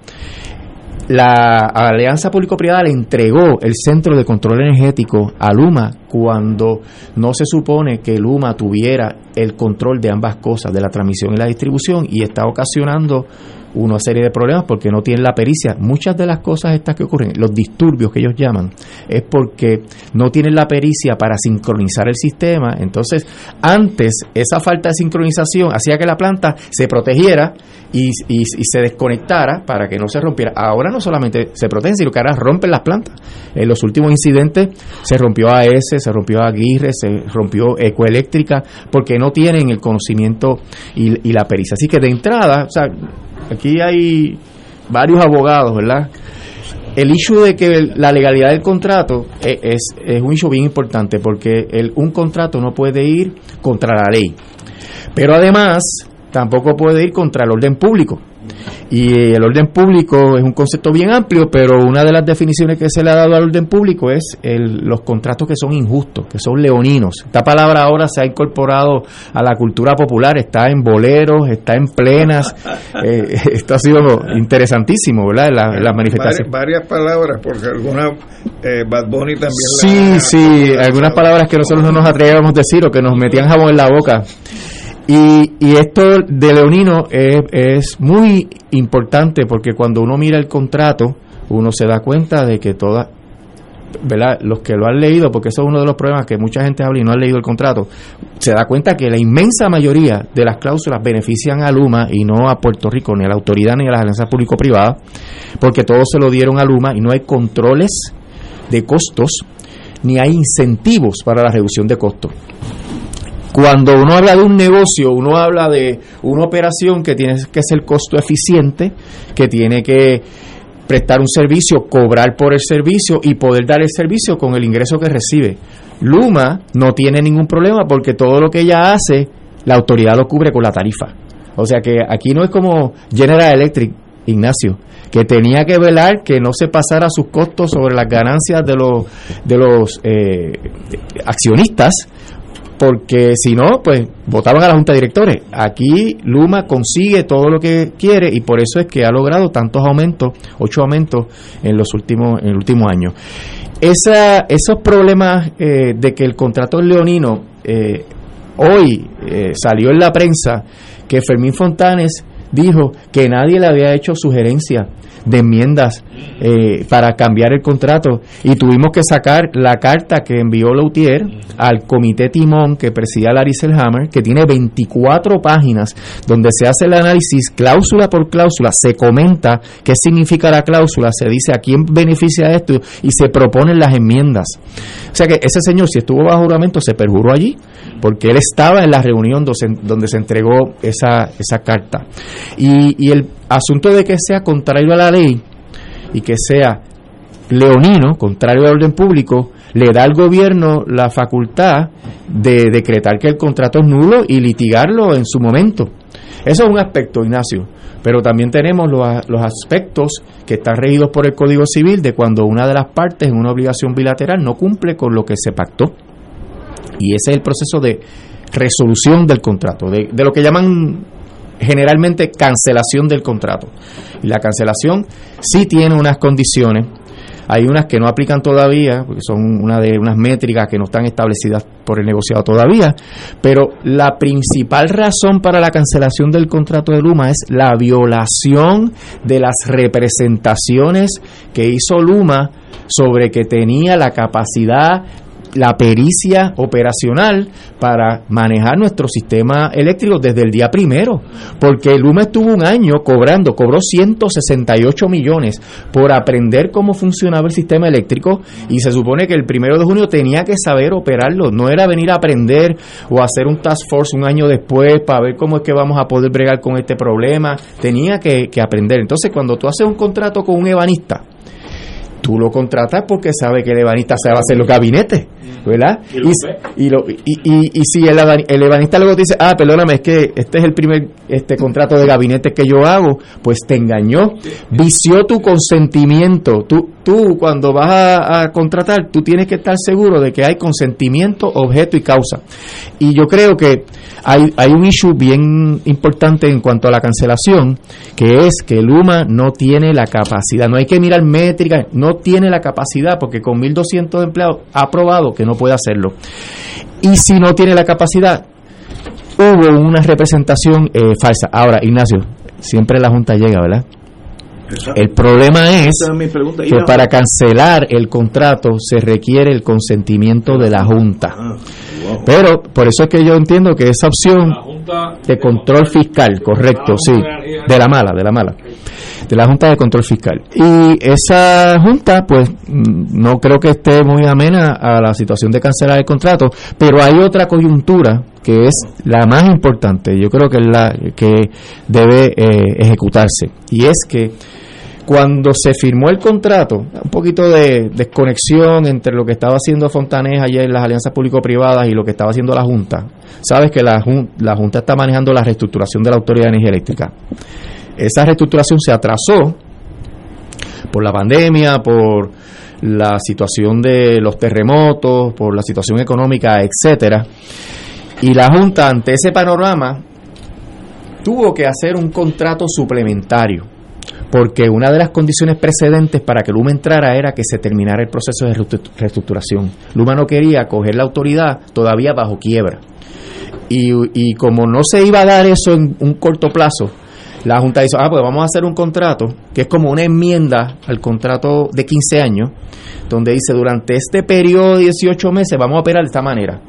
la alianza público-privada le entregó el centro de control energético a Luma cuando no se supone que Luma tuviera el control de ambas cosas, de la transmisión y la distribución, y está ocasionando una serie de problemas porque no tienen la pericia. Muchas de las cosas estas que ocurren, los disturbios que ellos llaman, es porque no tienen la pericia para sincronizar el sistema. Entonces, antes esa falta de sincronización hacía que la planta se protegiera y, se desconectara para que no se rompiera. Ahora no solamente se protegen, sino que ahora rompen las plantas. En los últimos incidentes se rompió AES, se rompió Aguirre, se rompió Ecoeléctrica, porque no tienen el conocimiento y, y la pericia. Así que de entrada, o sea, aquí hay varios abogados, ¿verdad? El issue de que la legalidad del contrato es, es, es un issue bien importante porque el, un contrato no puede ir contra la ley, pero además tampoco puede ir contra el orden público. Y el orden público es un concepto bien amplio, pero una de las definiciones que se le ha dado al orden público es el, los contratos que son injustos, que son leoninos. Esta palabra ahora se ha incorporado a la cultura popular, está en boleros, está en plenas. Eh, esto ha sido interesantísimo, ¿verdad? La, la manifestación. Varias, varias, palabras, porque algunas, eh, Bad Bunny también. Sí, la, sí, algunas palabras que nosotros no nos atrevíamos a decir o que nos metían jabón en la boca. Y, y, esto de Leonino es, es, muy importante porque cuando uno mira el contrato, uno se da cuenta de que todas, ¿verdad? Los que lo han leído, porque eso es uno de los problemas que mucha gente habla y no ha leído el contrato, se da cuenta que la inmensa mayoría de las cláusulas benefician a Luma y no a Puerto Rico, ni a la autoridad ni a las alianzas público-privadas, porque todo se lo dieron a Luma y no hay controles de costos ni hay incentivos para la reducción de costos cuando uno habla de un negocio, uno habla de una operación que tiene que ser costo eficiente, que tiene que prestar un servicio, cobrar por el servicio y poder dar el servicio con el ingreso que recibe. Luma no tiene ningún problema porque todo lo que ella hace, la autoridad lo cubre con la tarifa. O sea que aquí no es como General Electric, Ignacio, que tenía que velar que no se pasara sus costos sobre las ganancias de los, de los eh, accionistas, porque si no, pues votaban a la Junta de Directores. Aquí Luma consigue todo lo que quiere y por eso es que ha logrado tantos aumentos, ocho aumentos en los últimos, en el último año. Esos problemas eh, de que el contrato leonino eh, hoy eh, salió en la prensa que Fermín Fontanes dijo que nadie le había hecho sugerencia de enmiendas eh, para cambiar el contrato y tuvimos que sacar la carta que envió Lautier al comité Timón que presidía Larry Selhammer, que tiene 24 páginas donde se hace el análisis cláusula por cláusula, se comenta qué significa la cláusula, se dice a quién beneficia esto y se proponen las enmiendas. O sea que ese señor, si estuvo bajo juramento, se perjuró allí, porque él estaba en la reunión donde, donde se entregó esa, esa carta. Y, y el asunto de que sea contrario a la ley y que sea leonino, contrario al orden público, le da al gobierno la facultad de decretar que el contrato es nulo y litigarlo en su momento. Eso es un aspecto, Ignacio. Pero también tenemos los, los aspectos que están regidos por el Código Civil de cuando una de las partes en una obligación bilateral no cumple con lo que se pactó. Y ese es el proceso de resolución del contrato, de, de lo que llaman generalmente cancelación del contrato. Y la cancelación sí tiene unas condiciones hay unas que no aplican todavía, porque son una de unas métricas que no están establecidas por el negociado todavía, pero la principal razón para la cancelación del contrato de Luma es la violación de las representaciones que hizo Luma sobre que tenía la capacidad la pericia operacional para manejar nuestro sistema eléctrico desde el día primero, porque Luma estuvo un año cobrando, cobró 168 millones por aprender cómo funcionaba el sistema eléctrico. Y se supone que el primero de junio tenía que saber operarlo, no era venir a aprender o hacer un task force un año después para ver cómo es que vamos a poder bregar con este problema, tenía que, aprender. Entonces cuando tú haces un contrato con un ebanista, tú lo contratas porque sabe que el ebanista se va a hacer los gabinetes, ¿verdad? Y, y, lo, y, y, si el, el, ebanista luego dice, ah, perdóname, es que este es el primer este contrato de gabinete que yo hago, pues te engañó, vició tu consentimiento. Tú, tú cuando vas a, a contratar, tú tienes que estar seguro de que hay consentimiento, objeto y causa. Y yo creo que hay, hay un issue bien importante en cuanto a la cancelación, que es que Luma no tiene la capacidad, no hay que mirar métricas, no tiene la capacidad, porque con 1.200 empleados ha probado que no puede hacerlo. Y si no tiene la capacidad, hubo una representación eh, falsa. Ahora, Ignacio, siempre la Junta llega, ¿verdad? El problema es que para cancelar el contrato se requiere el consentimiento de la Junta. Pero por eso es que yo entiendo que esa opción de control fiscal, correcto, sí, de la mala, de la mala, de la Junta de Control Fiscal. Y esa Junta, pues, no creo que esté muy amena a la situación de cancelar el contrato, pero hay otra coyuntura que es la más importante, yo creo que es la que debe eh, ejecutarse, y es que cuando se firmó el contrato, un poquito de desconexión entre lo que estaba haciendo Fontanés ayer en las alianzas público-privadas y lo que estaba haciendo la Junta. Sabes que la, la Junta está manejando la reestructuración de la Autoridad de Energía Eléctrica. Esa reestructuración se atrasó por la pandemia, por la situación de los terremotos, por la situación económica, etcétera. Y la Junta, ante ese panorama, tuvo que hacer un contrato suplementario porque una de las condiciones precedentes para que Luma entrara era que se terminara el proceso de reestructuración. Luma no quería coger la autoridad todavía bajo quiebra. Y, y como no se iba a dar eso en un corto plazo, la Junta dice, ah, pues vamos a hacer un contrato, que es como una enmienda al contrato de 15 años, donde dice, durante este periodo de 18 meses vamos a operar de esta manera.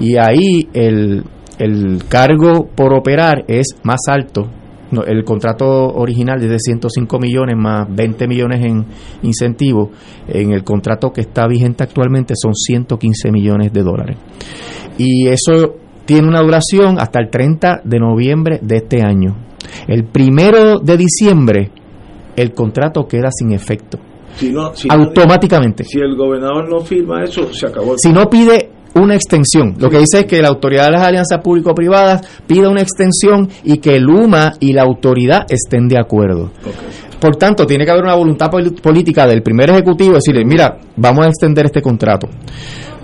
Y ahí el, el cargo por operar es más alto el contrato original es de 105 millones más 20 millones en incentivos. En el contrato que está vigente actualmente son 115 millones de dólares. Y eso tiene una duración hasta el 30 de noviembre de este año. El primero de diciembre el contrato queda sin efecto. automáticamente. si el gobernador no firma eso, se acabó. si no pide una extensión. Lo que dice es que la autoridad de las alianzas público-privadas pida una extensión y que el UMA y la autoridad estén de acuerdo. Por tanto, tiene que haber una voluntad política del primer ejecutivo decirle, mira, vamos a extender este contrato.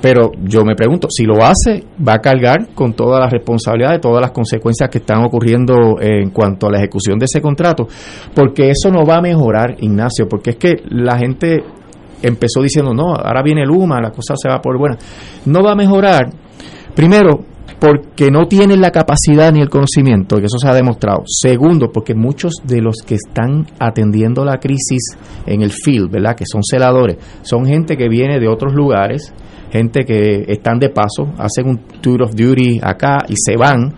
Pero yo me pregunto, si lo hace, va a cargar con toda la responsabilidad de todas las consecuencias que están ocurriendo en cuanto a la ejecución de ese contrato, porque eso no va a mejorar, Ignacio, porque es que la gente empezó diciendo, no, ahora viene el UMA, la cosa se va por buena. No va a mejorar, primero, porque no tienen la capacidad ni el conocimiento, y eso se ha demostrado. Segundo, porque muchos de los que están atendiendo la crisis en el field, ¿verdad? Que son celadores, son gente que viene de otros lugares, gente que están de paso, hacen un tour of duty acá y se van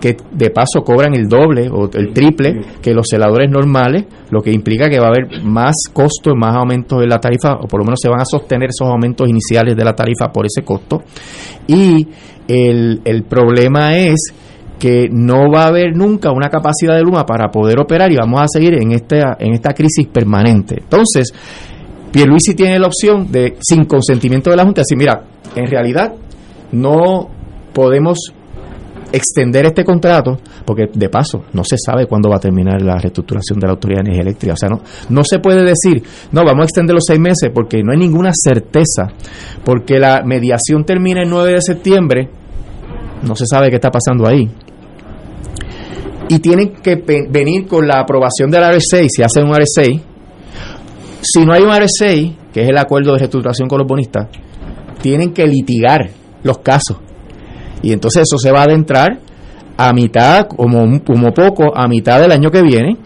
que de paso cobran el doble o el triple que los celadores normales, lo que implica que va a haber más costo, más aumentos en la tarifa, o por lo menos se van a sostener esos aumentos iniciales de la tarifa por ese costo. Y el, el problema es que no va a haber nunca una capacidad de Luma para poder operar y vamos a seguir en esta, en esta crisis permanente. Entonces, Pierluisi tiene la opción de, sin consentimiento de la Junta, decir, mira, en realidad no podemos extender este contrato, porque de paso no se sabe cuándo va a terminar la reestructuración de la Autoridad de Energía Eléctrica. O sea, no, no se puede decir, no, vamos a extender los seis meses, porque no hay ninguna certeza, porque la mediación termina el 9 de septiembre, no se sabe qué está pasando ahí. Y tienen que venir con la aprobación del RSA, si hacen un RSA. Si no hay un RSA, que es el acuerdo de reestructuración con los bonistas, tienen que litigar los casos. Y entonces eso se va a adentrar a mitad, como, como poco, a mitad del año que viene.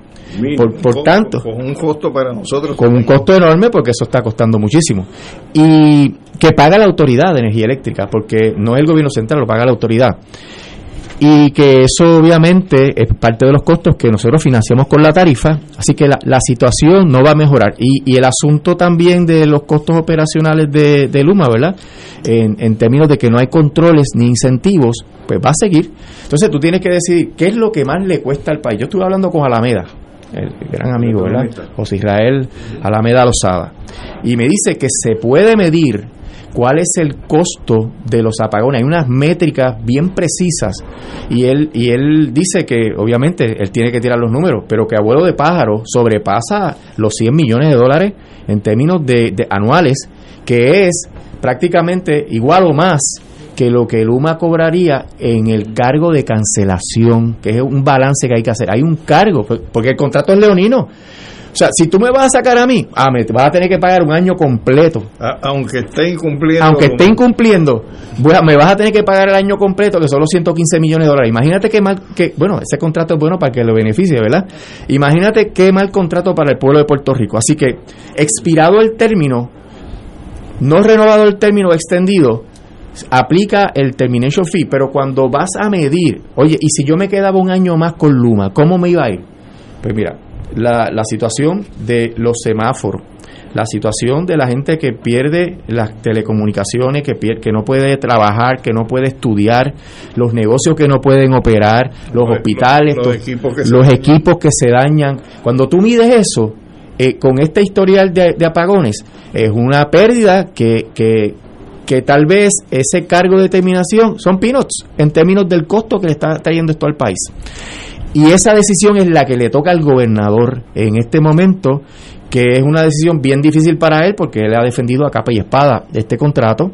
Por, por Con- tanto, Con un costo para nosotros. con un costo enorme porque eso está costando muchísimo. Y que paga la autoridad de energía eléctrica, porque no es el gobierno central, lo paga la autoridad. Y que eso obviamente es parte de los costos que nosotros financiamos con la tarifa, así que la, la situación no va a mejorar. Y, y el asunto también de los costos operacionales de, de Luma, ¿verdad? En, en términos de que no hay controles ni incentivos, pues va a seguir. Entonces tú tienes que decidir qué es lo que más le cuesta al país. Yo estuve hablando con Alameda, el gran amigo, ¿verdad? José Israel Alameda Lozada. Y me dice que se puede medir cuál es el costo de los apagones. Hay unas métricas bien precisas y él, y él dice que obviamente él tiene que tirar los números, pero que abuelo de pájaro sobrepasa los 100 millones de dólares en términos de, anuales, que es prácticamente igual o más que lo que Luma cobraría en el cargo de cancelación, que es un balance que hay que hacer. Hay un cargo, porque el contrato es leonino. O sea, si tú me vas a sacar a mí, ah, me vas a tener que pagar un año completo. A- aunque esté incumpliendo. Aunque esté incumpliendo, me vas a tener que pagar el año completo, que son los 115 millones de dólares. Imagínate qué mal, que, bueno, ese contrato es bueno para que lo beneficie, ¿verdad? Imagínate qué mal contrato para el pueblo de Puerto Rico. Así que, expirado el término, no renovado el término extendido, aplica el termination fee, pero cuando vas a medir, oye, y si yo me quedaba un año más con Luma, ¿cómo me iba a ir? Pues mira, la, la situación de los semáforos, la situación de la gente que pierde las telecomunicaciones, que, pier- que no puede trabajar, que no puede estudiar, los negocios que no pueden operar, los Los- hospitales, los equipos que se los dañan. equipos que se dañan. Cuando tú mides eso, eh, con este historial de, de apagones, es una pérdida que, que, que tal vez ese cargo de terminación son peanuts en términos del costo que le está trayendo esto al país. Y esa decisión es la que le toca al gobernador en este momento, que es una decisión bien difícil para él porque él ha defendido a capa y espada este contrato.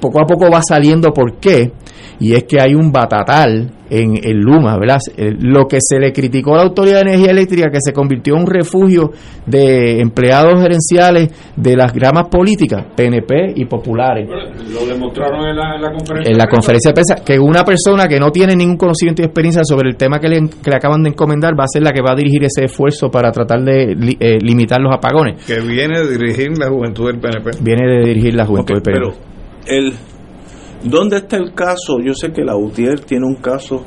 Poco a poco va saliendo por qué, y es que hay un batatal en el Luma, ¿verdad? Eh, Lo que se le criticó a la Autoridad de Energía Eléctrica, que se convirtió en un refugio de empleados gerenciales de las gramas políticas, PNP y populares Lo demostraron en la, en la conferencia. en la conferencia de prensa que una persona que no tiene ningún conocimiento y experiencia sobre el tema que le, que le acaban de encomendar va a ser la que va a dirigir ese esfuerzo para tratar de li- eh, limitar los apagones. Que viene a dirigir la juventud del PNP. Viene de dirigir la juventud del PNP. Pero, el, ¿dónde está el caso? Yo sé que la UTIER tiene un caso.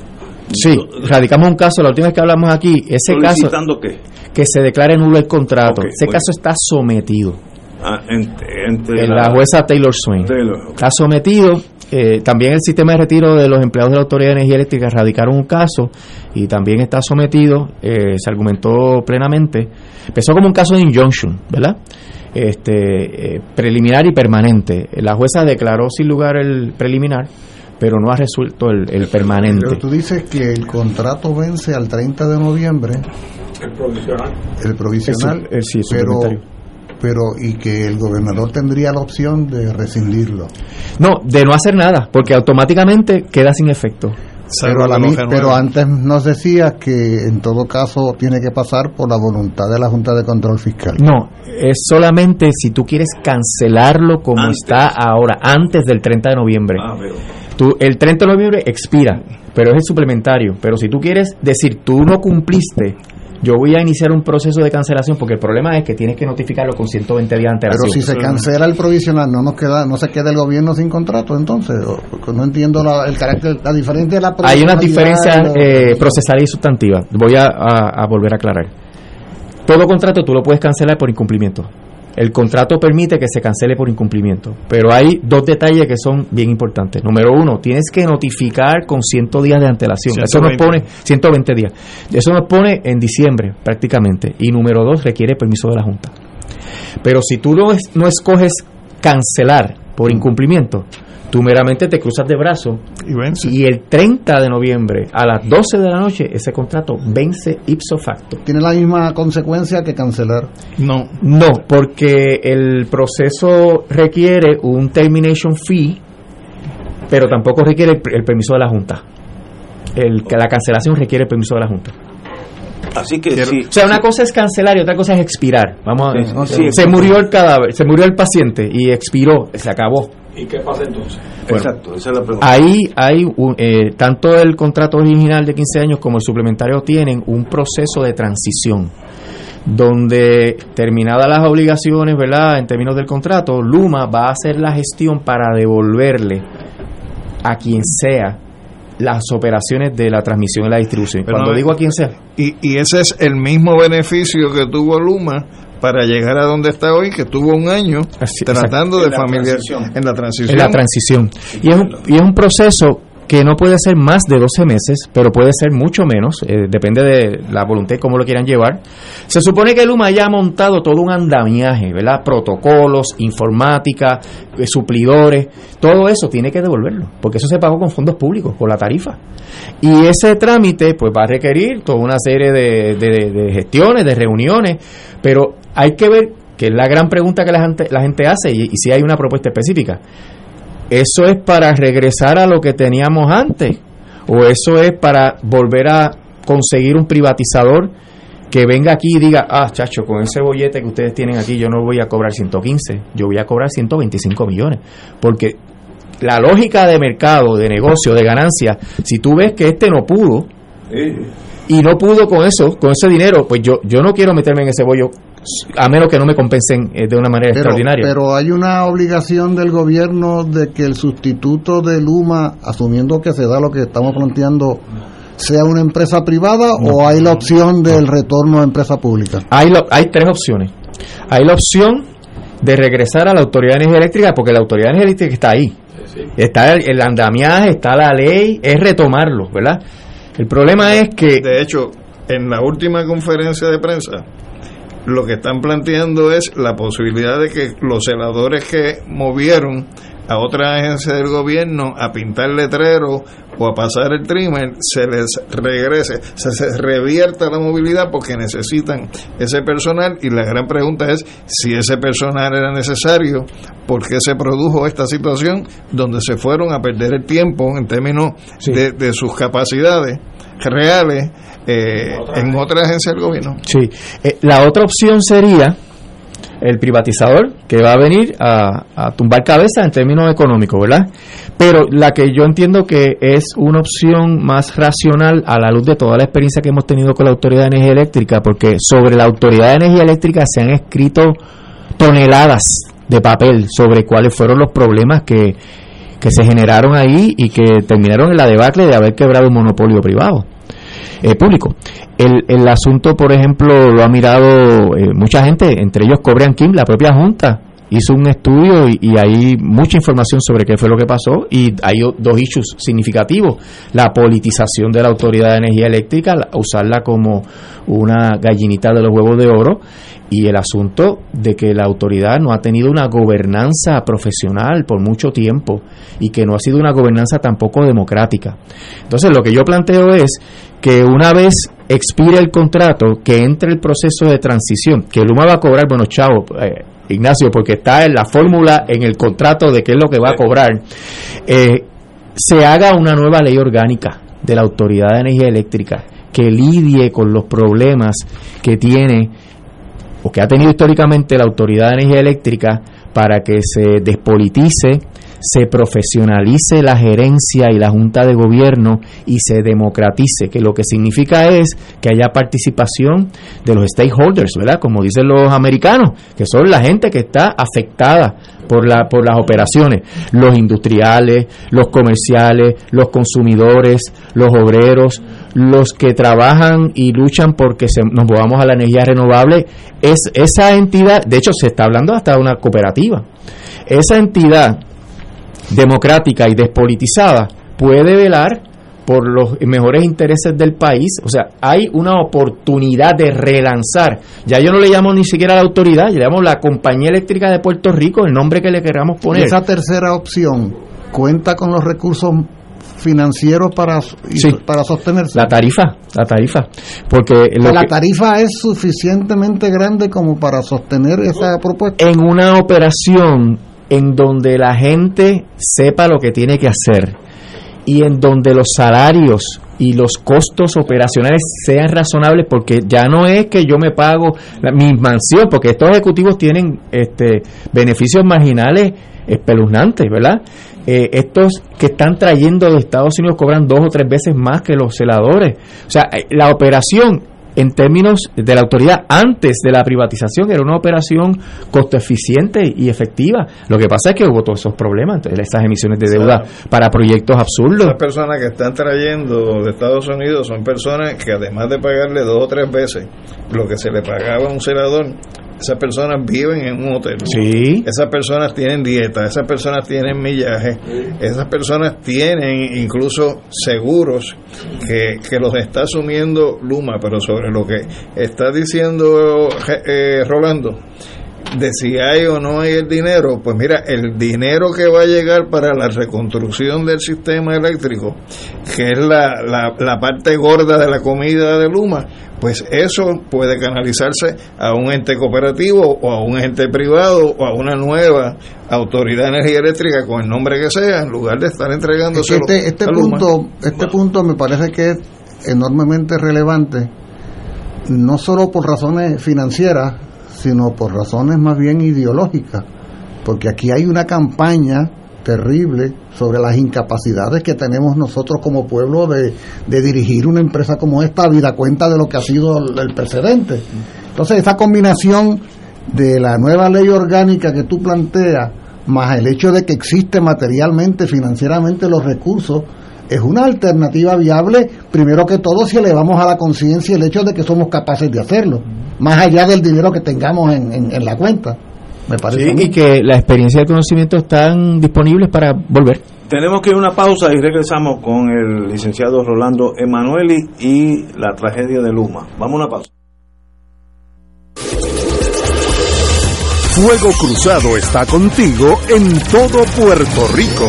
Sí, radicamos un caso, la última vez que hablamos aquí, ese caso ¿Solicitando qué? que se declare nulo el contrato, ese caso está sometido Ah, entre, entre en la jueza Taylor Swain. Taylor. Está sometido. eh, también el sistema de retiro de los empleados de la Autoridad de Energía Eléctrica radicaron un caso y también está sometido, eh, se argumentó plenamente. Empezó como un caso de injunction, ¿verdad? Este, eh, preliminar y permanente. La jueza declaró sin lugar el preliminar, pero no ha resuelto el, el permanente. Pero tú dices que el contrato vence al 30 de noviembre, El provisional. el provisional, El el- sí, pero, pero y que el gobernador tendría la opción de rescindirlo. No, de no hacer nada, porque automáticamente queda sin efecto. Pero, a la mi- pero antes nos decías que en todo caso tiene que pasar por la voluntad de la Junta de Control Fiscal. No, es solamente si tú quieres cancelarlo como Antes. está ahora, antes del 30 de noviembre. Ah, pero- Tú, el 30 de noviembre expira, pero es el suplementario. Pero si tú quieres decir, tú no cumpliste, yo voy a iniciar un proceso de cancelación, porque el problema es que tienes que notificarlo con 120 días de Pero si se cancela el provisional, no nos queda, no se queda el gobierno sin contrato, entonces, no entiendo la, el carácter, la diferencia de la Hay unas diferencias eh, procesales y sustantivas. Voy a, a- a volver a aclarar. Todo contrato tú lo puedes cancelar por incumplimiento. El contrato permite que se cancele por incumplimiento, pero hay dos detalles que son bien importantes. Número uno, tienes que notificar con 100 días de antelación. Eso nos 120. pone 120 días. Eso nos pone en diciembre prácticamente. Y número dos, requiere permiso de la Junta. Pero si tú no, es- no escoges cancelar por incumplimiento, tú meramente te cruzas de brazos y, el 30 de noviembre a las 12 de la noche ese contrato vence ipso facto. ¿Tiene la misma consecuencia que cancelar? No. No, porque el proceso requiere un termination fee, pero tampoco requiere el, permiso de la Junta. El, la cancelación requiere el permiso de la Junta. Así que O sea, una cosa es cancelar y otra cosa es expirar. Vamos a, se murió el cadáver, se murió el paciente y expiró, se acabó. ¿Y qué pasa entonces? Exacto, esa es la pregunta. Ahí hay eh, tanto el contrato original de 15 años como el suplementario tienen un proceso de transición donde terminadas las obligaciones, ¿verdad? En términos del contrato, Luma va a hacer la gestión para devolverle a quien sea las operaciones de la transmisión y la distribución. Cuando digo a quien sea. Y, y ese es el mismo beneficio que tuvo Luma para llegar a donde está hoy, que tuvo un año tratando de familiar en la transición. En la transición. Y es un, y es un proceso que no puede ser más de 12 meses, pero puede ser mucho menos, eh, depende de la voluntad y cómo lo quieran llevar. Se supone que Luma ya ha montado todo un andamiaje, ¿verdad? Protocolos, informática, eh, suplidores, todo eso tiene que devolverlo, porque eso se pagó con fondos públicos, con la tarifa. Y ese trámite pues va a requerir toda una serie de, de, gestiones, de reuniones, pero hay que ver, que es la gran pregunta que la gente, la gente hace, y si hay una propuesta específica ¿Eso es para regresar a lo que teníamos antes? ¿O eso es para volver a conseguir un privatizador que venga aquí y diga, ah, chacho, con ese bollete que ustedes tienen aquí yo no voy a cobrar 115, yo voy a cobrar 125 millones? Porque la lógica de mercado, de negocio, de ganancia, si tú ves que este no pudo, y no pudo con eso, con ese dinero, pues yo, yo no quiero meterme en ese bollo a menos que no me compensen eh, de una manera extraordinaria. Pero hay una obligación del gobierno de que el sustituto de Luma, asumiendo que se da lo que estamos planteando, sea una empresa privada o hay la opción del retorno a empresa pública. Hay, hay tres opciones. Hay la opción de regresar a la Autoridad de Energía Eléctrica, porque la Autoridad de Energía Eléctrica está ahí. Está el, el andamiaje, está la ley, es retomarlo, ¿verdad? El problema es que... De hecho, en la última conferencia de prensa, lo que están planteando es la posibilidad de que los celadores que movieron a otra agencia del gobierno a pintar letreros o a pasar el trimmer, se les regrese, se, se revierta la movilidad porque necesitan ese personal y la gran pregunta es si ese personal era necesario, por qué se produjo esta situación donde se fueron a perder el tiempo en términos de, de sus capacidades reales eh, en otra agencia del gobierno. Sí, eh, la otra opción sería el privatizador que va a venir a, tumbar cabeza en términos económicos, ¿verdad? Pero la que yo entiendo que es una opción más racional a la luz de toda la experiencia que hemos tenido con la Autoridad de Energía Eléctrica, porque sobre la Autoridad de Energía Eléctrica se han escrito toneladas de papel sobre cuáles fueron los problemas que, que se generaron ahí y que terminaron en la debacle de haber quebrado un monopolio privado. Eh, público. El, el asunto, por ejemplo, lo ha mirado eh, mucha gente, entre ellos Cobrean Kim, la propia Junta, hizo un estudio y, hay mucha información sobre qué fue lo que pasó y hay dos issues significativos. La politización de la Autoridad de Energía Eléctrica, usarla como una gallinita de los huevos de oro y el asunto de que la autoridad no ha tenido una gobernanza profesional por mucho tiempo y que no ha sido una gobernanza tampoco democrática. Entonces lo que yo planteo es que una vez expire el contrato, que entre el proceso de transición, que Luma va a cobrar, bueno, chavo, eh, Ignacio, porque está en la fórmula, en el contrato de qué es lo que va a cobrar, eh, se haga una nueva ley orgánica de la Autoridad de Energía Eléctrica que lidie con los problemas que tiene o que ha tenido históricamente la Autoridad de Energía Eléctrica para que se despolitice, se profesionalice la gerencia y la junta de gobierno y se democratice, que lo que significa es que haya participación de los stakeholders, ¿verdad? Como dicen los americanos, que son la gente que está afectada por, la, por las operaciones, los industriales, los comerciales, los consumidores, los obreros, los que trabajan y luchan porque se, nos movamos a la energía renovable, es esa entidad, de hecho se está hablando hasta de una cooperativa, esa entidad democrática y despolitizada puede velar por los mejores intereses del país. O sea, hay una oportunidad de relanzar. Ya yo no le llamo ni siquiera a la autoridad, le llamo la Compañía Eléctrica de Puerto Rico, el nombre que le queramos poner. esa tercera opción cuenta con los recursos financieros para, para sostenerse. La tarifa, la tarifa. Porque la tarifa es suficientemente grande como para sostener esa propuesta. En una operación en donde la gente sepa lo que tiene que hacer y en donde los salarios y los costos operacionales sean razonables porque ya no es que yo me pago mi mansión porque estos ejecutivos tienen este beneficios marginales espeluznantes, ¿verdad? Eh, estos que están trayendo de Estados Unidos cobran dos o tres veces más que los celadores. O sea, eh, la operación en términos de la autoridad antes de la privatización era una operación costo eficiente y efectiva. Lo que pasa es que hubo todos esos problemas, esas emisiones de deuda para proyectos absurdos. Las personas que están trayendo de Estados Unidos son personas que además de pagarle dos o tres veces lo que se le pagaba a un celador, esas personas viven en un hotel. Sí. Esas personas tienen dieta, esas personas tienen millaje, esas personas tienen incluso seguros que, que los está asumiendo Luma, pero sobre lo que está diciendo eh, Rolando, de si hay o no hay el dinero, pues mira, el dinero que va a llegar para la reconstrucción del sistema eléctrico, que es la, la, la parte gorda de la comida de Luma, pues eso puede canalizarse a un ente cooperativo o a un ente privado o a una nueva autoridad de energía eléctrica con el nombre que sea, en lugar de estar entregándose este, este punto este punto me parece que es enormemente relevante no solo por razones financieras sino por razones más bien ideológicas porque aquí hay una campaña terrible sobre las incapacidades que tenemos nosotros como pueblo de, dirigir una empresa como esta, vida cuenta de lo que ha sido el, precedente. Entonces, esa combinación de la nueva ley orgánica que tú planteas, más el hecho de que existe materialmente, financieramente los recursos, es una alternativa viable, primero que todo, si elevamos a la conciencia el hecho de que somos capaces de hacerlo, más allá del dinero que tengamos en la cuenta y que la experiencia y el conocimiento están disponibles para volver. Tenemos que ir a una pausa y regresamos con el licenciado Rolando Emanueli y la tragedia de Luma. Vamos a una pausa. Fuego Cruzado está contigo en todo Puerto Rico.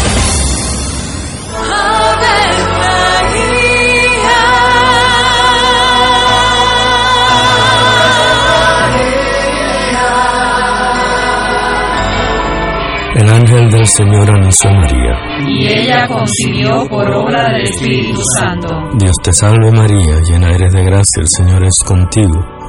El ángel del Señor anunció a María. Y ella concibió por obra del Espíritu Santo. Dios te salve María, llena eres de gracia, el Señor es contigo.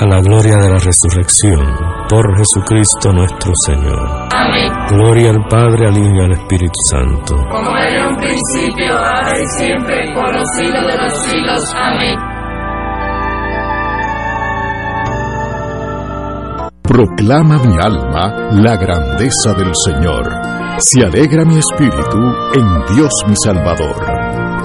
a la gloria de la resurrección por Jesucristo nuestro Señor. Amén. Gloria al Padre, al Hijo y al Espíritu Santo. Como era en un principio, ahora y siempre, por los siglos de los siglos. Amén. Proclama mi alma la grandeza del Señor. Se alegra mi espíritu en Dios mi Salvador.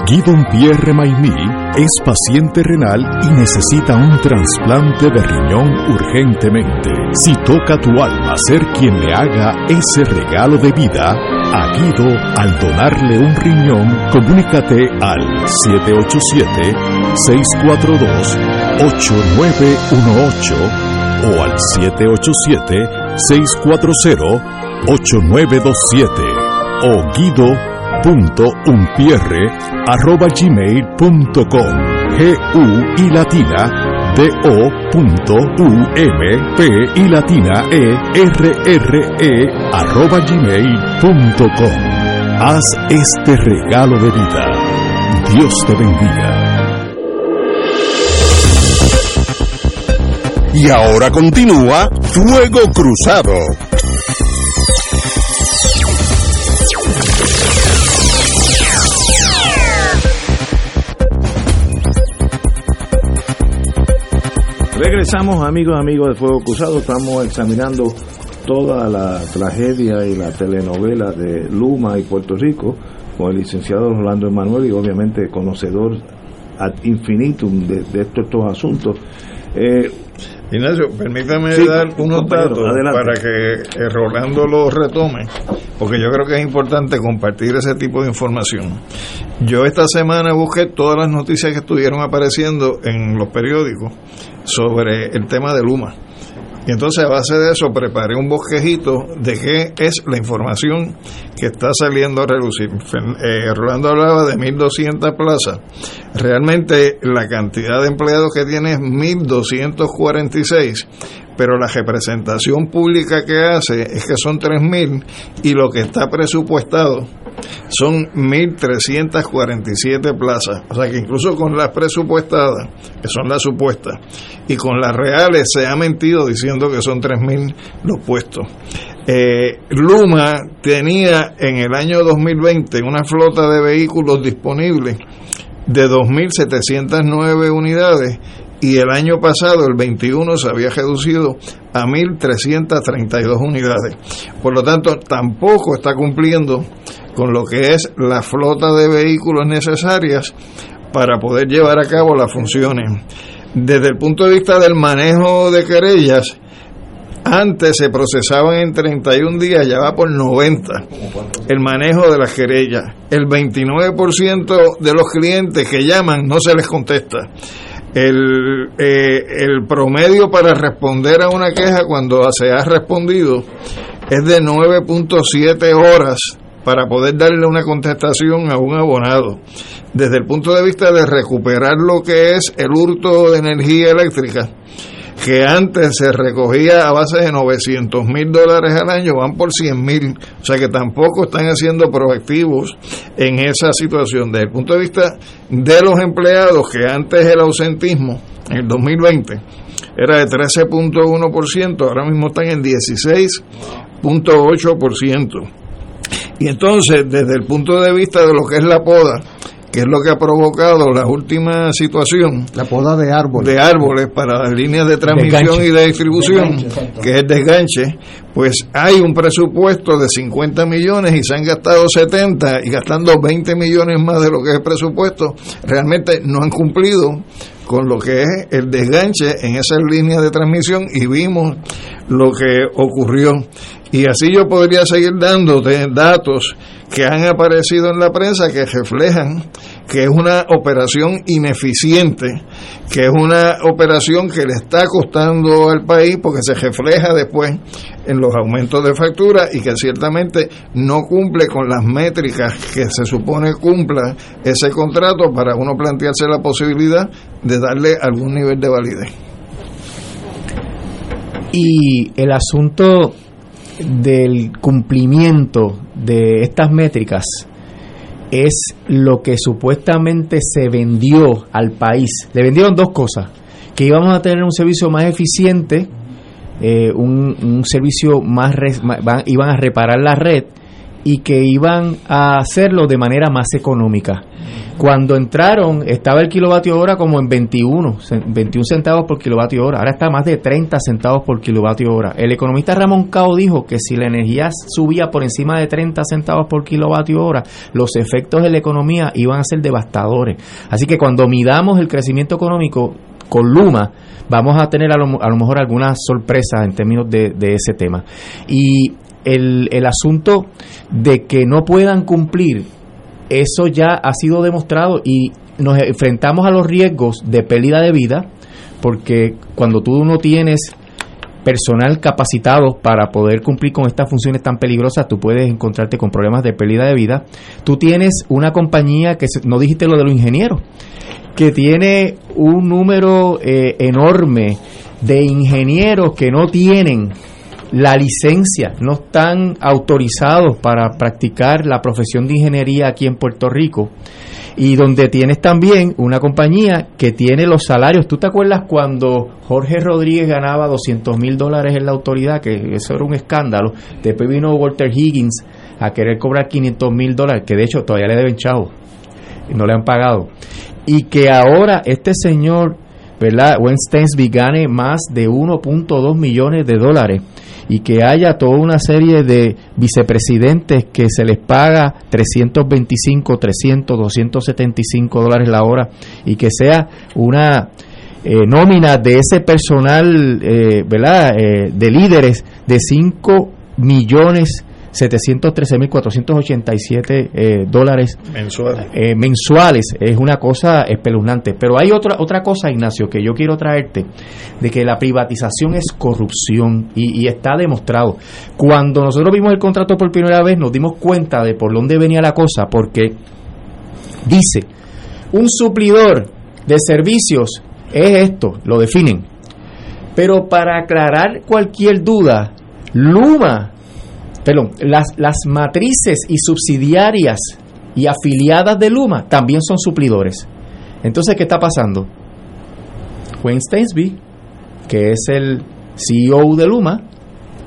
Guido Pierre Maimí es paciente renal y necesita un trasplante de riñón urgentemente. Si toca tu alma ser quien le haga ese regalo de vida, a Guido al donarle un riñón, comunícate al 787-642-8918 o al 787-640-8927 o guido.umpierre arroba gmail.com G-U y latina D-O punto U-M-P y latina E-R-R-E arroba gmail.com Haz este regalo de vida. Dios te bendiga. Y ahora continúa Fuego Cruzado. Regresamos amigos, amigos de Fuego Cruzado, estamos examinando toda la tragedia y la telenovela de Luma y Puerto Rico con el licenciado Rolando Emanuel y obviamente conocedor ad infinitum de, de estos, estos asuntos. Eh, Ignacio, permítame Sí, dar unos datos para que Rolando lo retome, porque yo creo que es importante compartir ese tipo de información. Yo esta semana busqué todas las noticias que estuvieron apareciendo en los periódicos sobre el tema de Luma. Y entonces a base de eso preparé un bosquejito de qué es la información que está saliendo a relucir. Eh, Rolando hablaba de 1.200 plazas. Realmente la cantidad de empleados que tiene es 1.246, pero la representación pública que hace es que son 3.000 y lo que está presupuestado son 1.347 plazas. O sea que incluso con las presupuestadas, que son las supuestas, y con las reales se ha mentido diciendo que son 3.000 los puestos. Eh, Luma tenía en el año 2020 una flota de vehículos disponibles de 2.709 unidades y el año pasado, el 21, se había reducido a 1.332 unidades. Por lo tanto, tampoco está cumpliendo con lo que es la flota de vehículos necesarias para poder llevar a cabo las funciones. Desde el punto de vista del manejo de querellas, antes se procesaban en 31 días, ya va por 90 el manejo de las querellas. El 29% de los clientes que llaman no se les contesta. El, eh, el promedio para responder a una queja cuando se ha respondido es de 9.7 horas para poder darle una contestación a un abonado. Desde el punto de vista de recuperar lo que es el hurto de energía eléctrica, que antes se recogía a base de 900 mil dólares al año, van por 100 mil. O sea que tampoco están haciendo proactivos en esa situación. Desde el punto de vista de los empleados, que antes el ausentismo, en el 2020, era de 13.1%, ahora mismo están en 16.8%. Y entonces, desde el punto de vista de lo que es la poda, que es lo que ha provocado la última situación. La poda de árboles. De árboles para las líneas de transmisión Desganche. y de distribución, Desganche, que es desganche, pues hay un presupuesto de 50 millones y se han gastado 70 y gastando 20 millones más de lo que es el presupuesto, realmente no han cumplido con lo que es el desganche en esas líneas de transmisión y vimos lo que ocurrió. Y así yo podría seguir dándote datos que han aparecido en la prensa que reflejan que es una operación ineficiente, que es una operación que le está costando al país porque se refleja después en los aumentos de factura y que ciertamente no cumple con las métricas que se supone cumpla ese contrato para uno plantearse la posibilidad de darle algún nivel de validez. Y el asunto del cumplimiento de estas métricas es lo que supuestamente se vendió al país. Le vendieron dos cosas, que íbamos a tener un servicio más eficiente, eh, un, un servicio más, van- iban a reparar la red y que iban a hacerlo de manera más económica. Cuando entraron estaba el kilovatio hora como en 21, 21 centavos por kilovatio hora, ahora está más de 30 centavos por kilovatio hora. El economista Ramón Cao dijo que si la energía subía por encima de 30 centavos por kilovatio hora, los efectos de la economía iban a ser devastadores. Así que cuando midamos el crecimiento económico con Luma, vamos a tener a lo, a lo mejor algunas sorpresas en términos de, de ese tema. Y el, el asunto de que no puedan cumplir eso ya ha sido demostrado y nos enfrentamos a los riesgos de pérdida de vida, porque cuando tú no tienes personal capacitado para poder cumplir con estas funciones tan peligrosas, tú puedes encontrarte con problemas de pérdida de vida. Tú tienes una compañía que, no dijiste lo de los ingenieros, que tiene un número eh, enorme de ingenieros que no tienen la licencia, no están autorizados para practicar la profesión de ingeniería aquí en Puerto Rico. Y donde tienes también una compañía que tiene los salarios. ¿Tú te acuerdas cuando Jorge Rodríguez ganaba 200 mil dólares en la autoridad? Que eso era un escándalo. Después vino Walter Higgins a querer cobrar 500 mil dólares, que de hecho todavía le deben chavo. No le han pagado. Y que ahora este señor, ¿verdad? Wayne Stensby gane más de 1.2 millones de dólares y que haya toda una serie de vicepresidentes que se les paga 325, 300, 275 dólares la hora y que sea una eh, nómina de ese personal, eh, ¿verdad?, eh, de líderes de 5 millones 713.487 eh, dólares mensuales. Eh, mensuales. Es una cosa espeluznante. Pero hay otra, otra cosa, Ignacio, que yo quiero traerte, de que la privatización es corrupción y, y está demostrado. Cuando nosotros vimos el contrato por primera vez, nos dimos cuenta de por dónde venía la cosa, porque dice, un suplidor de servicios es esto, lo definen. Pero para aclarar cualquier duda, Luma perdón, las, las matrices y subsidiarias y afiliadas de Luma también son suplidores. Entonces, ¿qué está pasando? Wayne Stainsby, que es el CEO de Luma,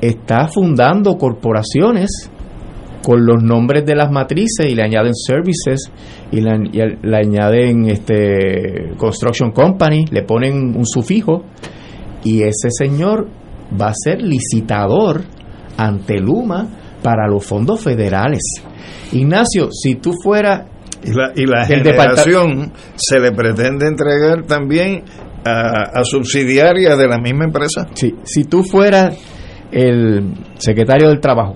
está fundando corporaciones con los nombres de las matrices y le añaden services y le, y le añaden este construction company, le ponen un sufijo y ese señor va a ser licitador ante Luma para los fondos federales. Ignacio, si tú fueras... Y la, y la generación se le pretende entregar también a, a subsidiarias de la misma empresa. Sí, si tú fueras el secretario del Trabajo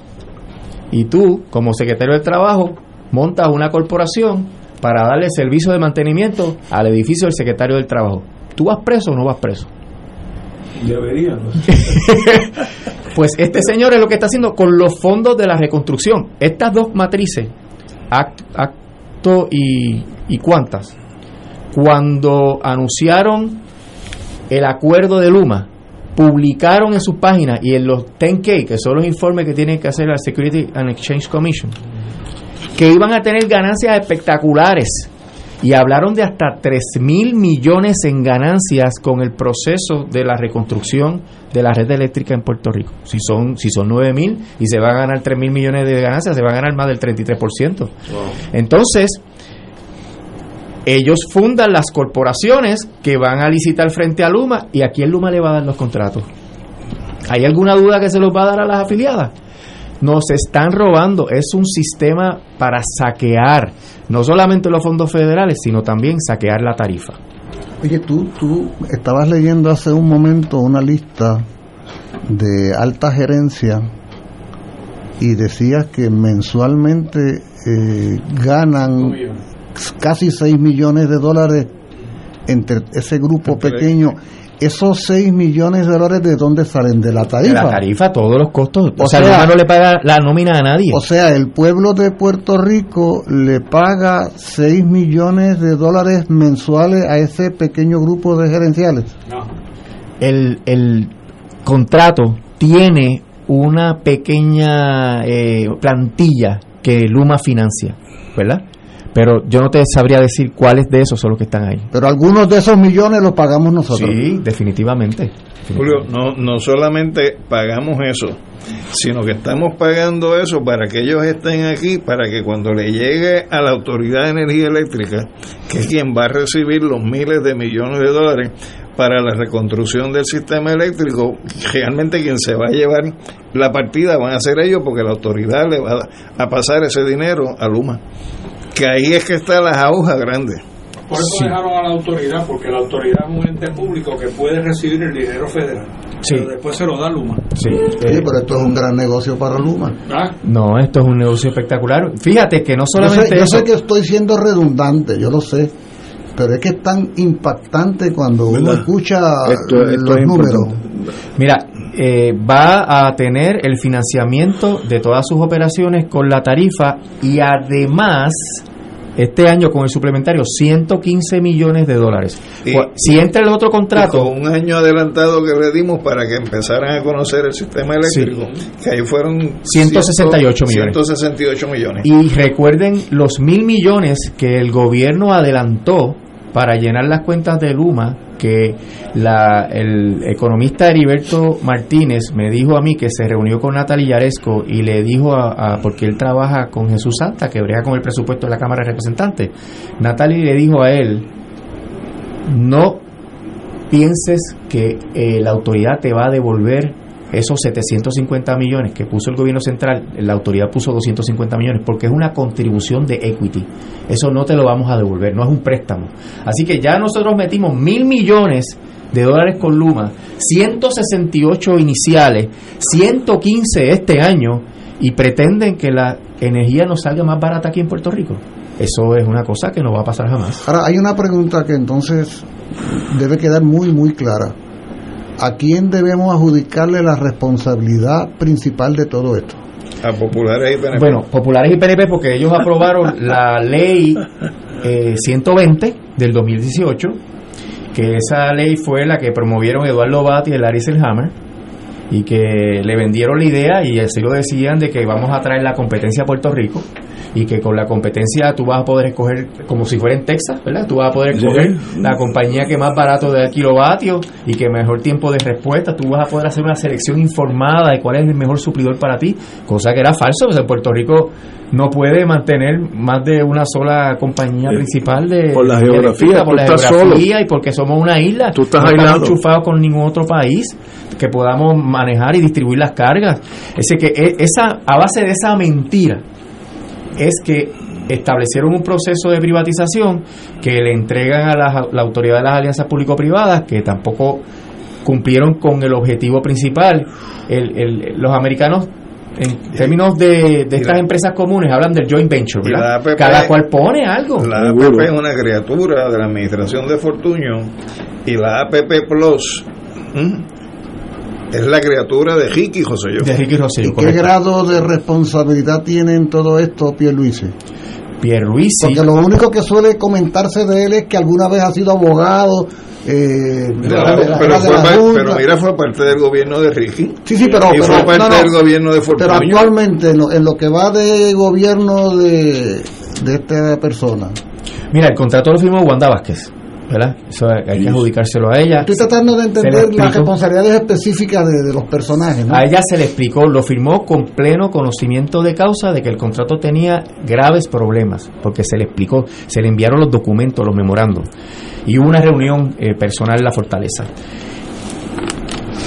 y tú, como secretario del Trabajo, montas una corporación para darle servicio de mantenimiento al edificio del secretario del Trabajo, ¿tú vas preso o no vas preso? Debería. Pues este señor es lo que está haciendo con los fondos de la reconstrucción. Estas dos matrices, act, acto y, y cuántas, cuando anunciaron el acuerdo de Luma, publicaron en sus páginas y en los 10K, que son los informes que tiene que hacer la Security and Exchange Commission, que iban a tener ganancias espectaculares y hablaron de hasta 3 mil millones en ganancias con el proceso de la reconstrucción de la red eléctrica en Puerto Rico. Si son, si son 9 mil y se va a ganar 3 mil millones de ganancias, se va a ganar más del 33%. Wow. Entonces, ellos fundan las corporaciones que van a licitar frente a Luma y a quién Luma le va a dar los contratos. ¿Hay alguna duda que se los va a dar a las afiliadas? Nos están robando, es un sistema para saquear no solamente los fondos federales, sino también saquear la tarifa. Oye, tú, tú estabas leyendo hace un momento una lista de alta gerencia y decías que mensualmente eh, ganan casi 6 millones de dólares entre ese grupo pequeño esos 6 millones de dólares de dónde salen de la tarifa de la tarifa todos los costos. O, o sea, sea no le paga la nómina a nadie. o sea el pueblo de Puerto Rico le paga 6 millones de dólares mensuales a ese pequeño grupo de gerenciales. No. el, el contrato tiene una pequeña eh, plantilla que Luma financia verdad Pero yo no te sabría decir cuáles de esos son los que están ahí. Pero algunos de esos millones los pagamos nosotros. Sí, definitivamente. Julio, no, no solamente pagamos eso, sino que estamos pagando eso para que ellos estén aquí, para que cuando le llegue a la Autoridad de Energía Eléctrica, que es quien va a recibir los miles de millones de dólares para la reconstrucción del sistema eléctrico, realmente quien se va a llevar la partida van a ser ellos porque la autoridad le va a pasar ese dinero a Luma. Que ahí es que está la aguja grande. Por eso dejaron a la autoridad, porque la autoridad es un ente público que puede recibir el dinero federal. Pero después se lo da Luma. Sí, pero esto es un gran negocio para Luma. Ah, No, esto es un negocio espectacular. Fíjate que no Yo solamente sé, yo sé que estoy siendo redundante, yo lo sé, pero es que es tan impactante cuando uno escucha Esto- esto los es números. Mira, eh, va a tener el financiamiento de todas sus operaciones con la tarifa y además este año con el suplementario 115 millones de dólares. Y- si entra el otro contrato, con un año adelantado que le dimos para que empezaran a conocer el sistema eléctrico, que ahí fueron 168 millones. 168 millones. Y recuerden los mil millones que el gobierno adelantó para llenar las cuentas de Luma, que el economista Heriberto Martínez me dijo a mí que se reunió con Natalie Yaresco y le dijo a, porque él trabaja con Jesús Santa, que brega con el presupuesto de la Cámara de Representantes. Natalie le dijo a él, no pienses que eh, la autoridad te va a devolver esos 750 millones que puso el gobierno central, la autoridad puso 250 millones, porque es una contribución de equity. Eso no te lo vamos a devolver, no es un préstamo. Así que ya nosotros metimos mil millones de dólares con Luma, 168 iniciales, 115 este año, y pretenden que la energía nos salga más barata aquí en Puerto Rico. Eso es una cosa que no va a pasar jamás. Ahora, hay una pregunta que entonces debe quedar muy, muy clara. ¿A quién debemos adjudicarle la responsabilidad principal de todo esto? A populares y PNP. Bueno, populares y PNP porque ellos aprobaron la ley eh, 120 del 2018, que esa ley fue la que promovieron Eduardo Bati y Larry Selhammer y que le vendieron la idea y así lo decían de que vamos a traer la competencia a Puerto Rico y que con la competencia tú vas a poder escoger como si fuera en Texas, ¿verdad? Tú vas a poder escoger la compañía que más barato de kilovatio y que mejor tiempo de respuesta, tú vas a poder hacer una selección informada de cuál es el mejor suplidor para ti, cosa que era falso, o sea, Puerto Rico no puede mantener más de una sola compañía Sí. principal de Por la geografía, por la geografía y porque somos una isla, Tú estás no estamos aislado. enchufados con ningún otro país que podamos manejar y distribuir las cargas. Es decir, que e- esa a base de esa mentira es que establecieron un proceso de privatización que le entregan a la, la autoridad de las alianzas público-privadas que tampoco cumplieron con el objetivo principal. El- el- los americanos, en términos de, de estas empresas comunes, hablan del joint venture, Cada cual pone algo. La APP es una criatura de la administración de Fortuño y la APP Plus. Es la criatura de Ricky Rosselló. De ¿Y qué grado de responsabilidad tiene en todo esto Pierluisi? Pierluisi. Porque lo único que suele comentarse de él es que alguna vez ha sido abogado. Eh, Claro, de la- pero, de la Junta. pero mira, fue parte del gobierno de Ricky. Sí, sí, pero, y pero- fue parte no, no, del gobierno de pero Fortuño. actualmente en lo, en lo que va de gobierno de, de esta persona. Mira, el contrato lo firmó Wanda Vázquez, ¿verdad? Eso hay que adjudicárselo a ella. Estoy tratando de Se le entender las explicó. responsabilidades específicas de, de los personajes. ¿no? A ella se le explicó, lo firmó con pleno conocimiento de causa de que el contrato tenía graves problemas, porque se le explicó, se le enviaron los documentos, los memorandos, y hubo una reunión eh, personal en la fortaleza.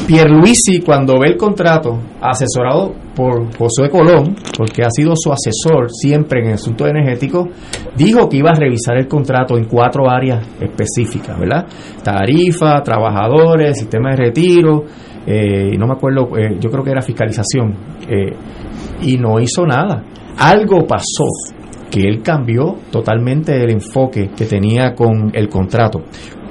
Pierluisi, cuando ve el contrato, asesorado por Josué Colón, porque ha sido su asesor siempre en asuntos energéticos, dijo que iba a revisar el contrato en cuatro áreas específicas, ¿verdad? Tarifa, trabajadores, sistema de retiro, eh, no me acuerdo, eh, yo creo que era fiscalización, eh, y no hizo nada. Algo pasó que él cambió totalmente el enfoque que tenía con el contrato.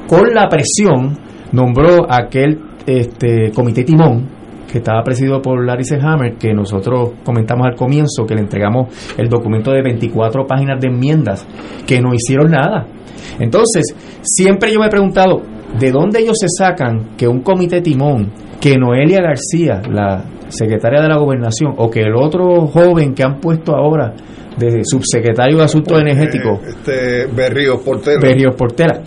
Con la presión, nombró aquel este, comité timón que estaba presidido por Larry Selhammer, que nosotros comentamos al comienzo, que le entregamos el documento de 24 páginas de enmiendas, que no hicieron nada. Entonces, siempre yo me he preguntado, ¿de dónde ellos se sacan que un comité timón que Noelia García, la secretaria de la gobernación, o que el otro joven que han puesto ahora de subsecretario de Asuntos Energéticos, Este Berrío Portero. Berrios Portera.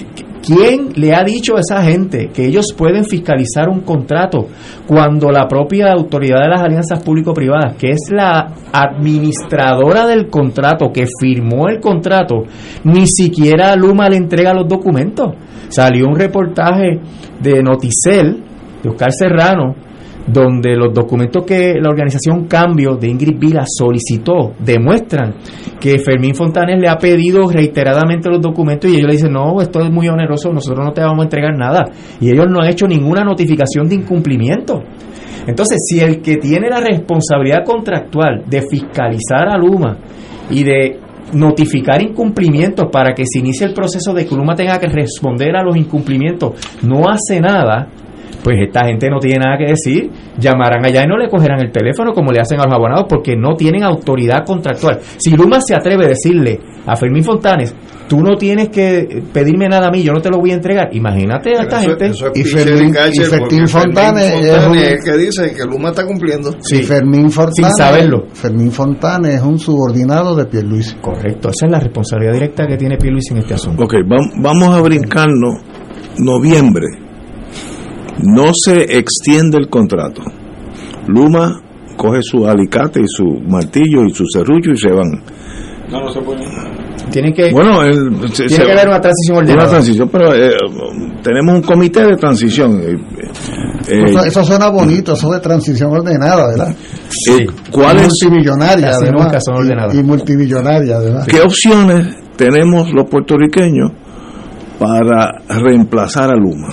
¿Quién le ha dicho a esa gente que ellos pueden fiscalizar un contrato cuando la propia autoridad de las alianzas público-privadas, que es la administradora del contrato, que firmó el contrato, ni siquiera Luma le entrega los documentos? Salió un reportaje de Noticel, de Oscar Serrano, donde los documentos que la organización Cambio de Ingrid Vila solicitó demuestran que Fermín Fontanes le ha pedido reiteradamente los documentos y ellos le dicen, no, esto es muy oneroso, nosotros no te vamos a entregar nada. Y ellos no han hecho ninguna notificación de incumplimiento. Entonces, si el que tiene la responsabilidad contractual de fiscalizar a Luma y de notificar incumplimientos para que se inicie el proceso de que Luma tenga que responder a los incumplimientos, no hace nada, pues esta gente no tiene nada que decir, llamarán allá y no le cogerán el teléfono como le hacen a los abonados porque no tienen autoridad contractual. Si Luma se atreve a decirle a Fermín Fontanes, tú no tienes que pedirme nada a mí, yo no te lo voy a entregar, imagínate a esta gente. Y Fermín, y Fermín Fontanes es un- es que dice que Luma está cumpliendo. y Fermín Fontanes, sin saberlo. Fermín Fontanes es un subordinado de Pierluisi. Correcto, esa es la responsabilidad directa que tiene Pierluisi en este asunto. Ok, vam- vamos a brincarnos noviembre. No se extiende el contrato. Luma coge su alicate y su martillo y su serrullo y se van. No, no se puede. Tienen que, Bueno, el- se- tiene se- que haber una transición una ordenada. transición, pero eh, tenemos un comité de transición. eh, eh, eso, eso suena bonito, eso de transición ordenada, ¿verdad? eh, ¿Cuál Y es, multimillonaria, Casi además. nunca son ordenadas. Y, y multimillonaria, además. ¿Qué opciones tenemos los puertorriqueños para reemplazar a Luma?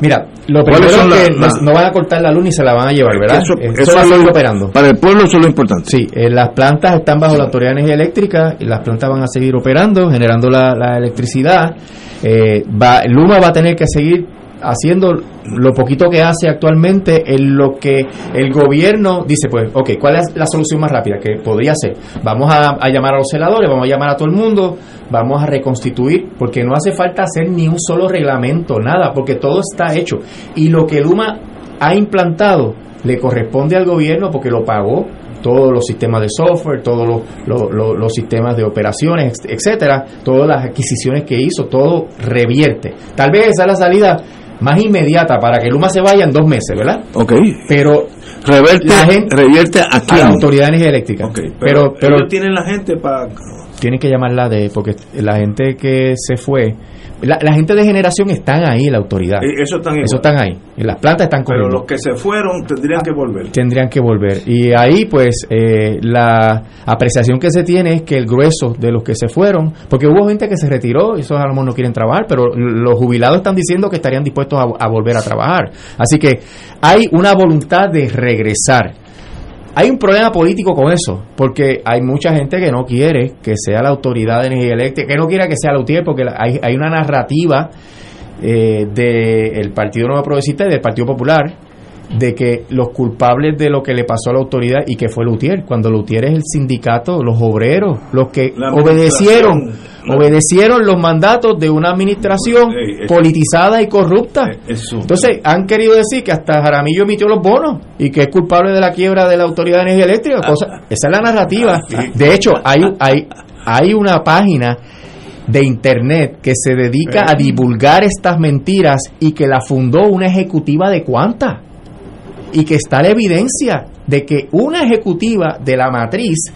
Mira, lo ¿Cuáles primero son es que la- no, la- no van a cortar la luz ni se la van a llevar, ¿verdad? Eso, eso va a lo- seguir operando. Para el pueblo eso es lo importante. Sí, eh, las plantas están bajo la Autoridad de Energía Eléctrica y las plantas van a seguir operando, generando la, la electricidad. Eh, va, Luma va a tener que seguir haciendo lo poquito que hace actualmente en lo que el gobierno dice, pues, ok, ¿cuál es la solución más rápida? Que podría ser, vamos a, llamar a los celadores, vamos a llamar a todo el mundo, vamos a reconstituir, porque no hace falta hacer ni un solo reglamento, nada, porque todo está hecho. Y lo que Luma ha implantado le corresponde al gobierno porque lo pagó todos los sistemas de software, todos los, los- sistemas de operaciones, etcétera, todas las adquisiciones que hizo, todo revierte. Tal vez esa es la salida más inmediata para que Luma se vaya en dos meses, ¿verdad? Ok. Pero Reverte, La gente- revierte a a quién? la Autoridad de Energía Eléctrica. pero, pero, tienen la gente para tienen que llamarla de, porque la gente que se fue, la, la gente de generación están ahí, la autoridad. Eso están. Eso están ahí. Las plantas están pero corriendo. los que se fueron tendrían que volver. tendrían que volver. Y ahí, pues, eh, la apreciación que se tiene es que el grueso de los que se fueron, porque hubo gente que se retiró, y esos a lo mejor no quieren trabajar, pero los jubilados están diciendo que estarían dispuestos a, a volver a trabajar. Así que hay una voluntad de regresar. Hay un problema político con eso, porque hay mucha gente que no quiere que sea la autoridad de energía eléctrica, que no quiera que sea la UTIER, porque hay, hay una narrativa eh, del Partido Nuevo Progresista y del Partido Popular de que los culpables de lo que le pasó a la autoridad y que fue Lutier, cuando Lutier es el sindicato, los obreros, los que obedecieron, obedecieron los mandatos de una administración eso- politizada y corrupta. Eso. Entonces, han querido decir que hasta Jaramillo emitió los bonos y que es culpable de la quiebra de la Autoridad de Energía Eléctrica. cosa- esa es la narrativa. De hecho, hay, hay, hay una página de internet que se dedica a divulgar estas mentiras y que la fundó una ejecutiva de cuánta y que está la evidencia de que una ejecutiva de la matriz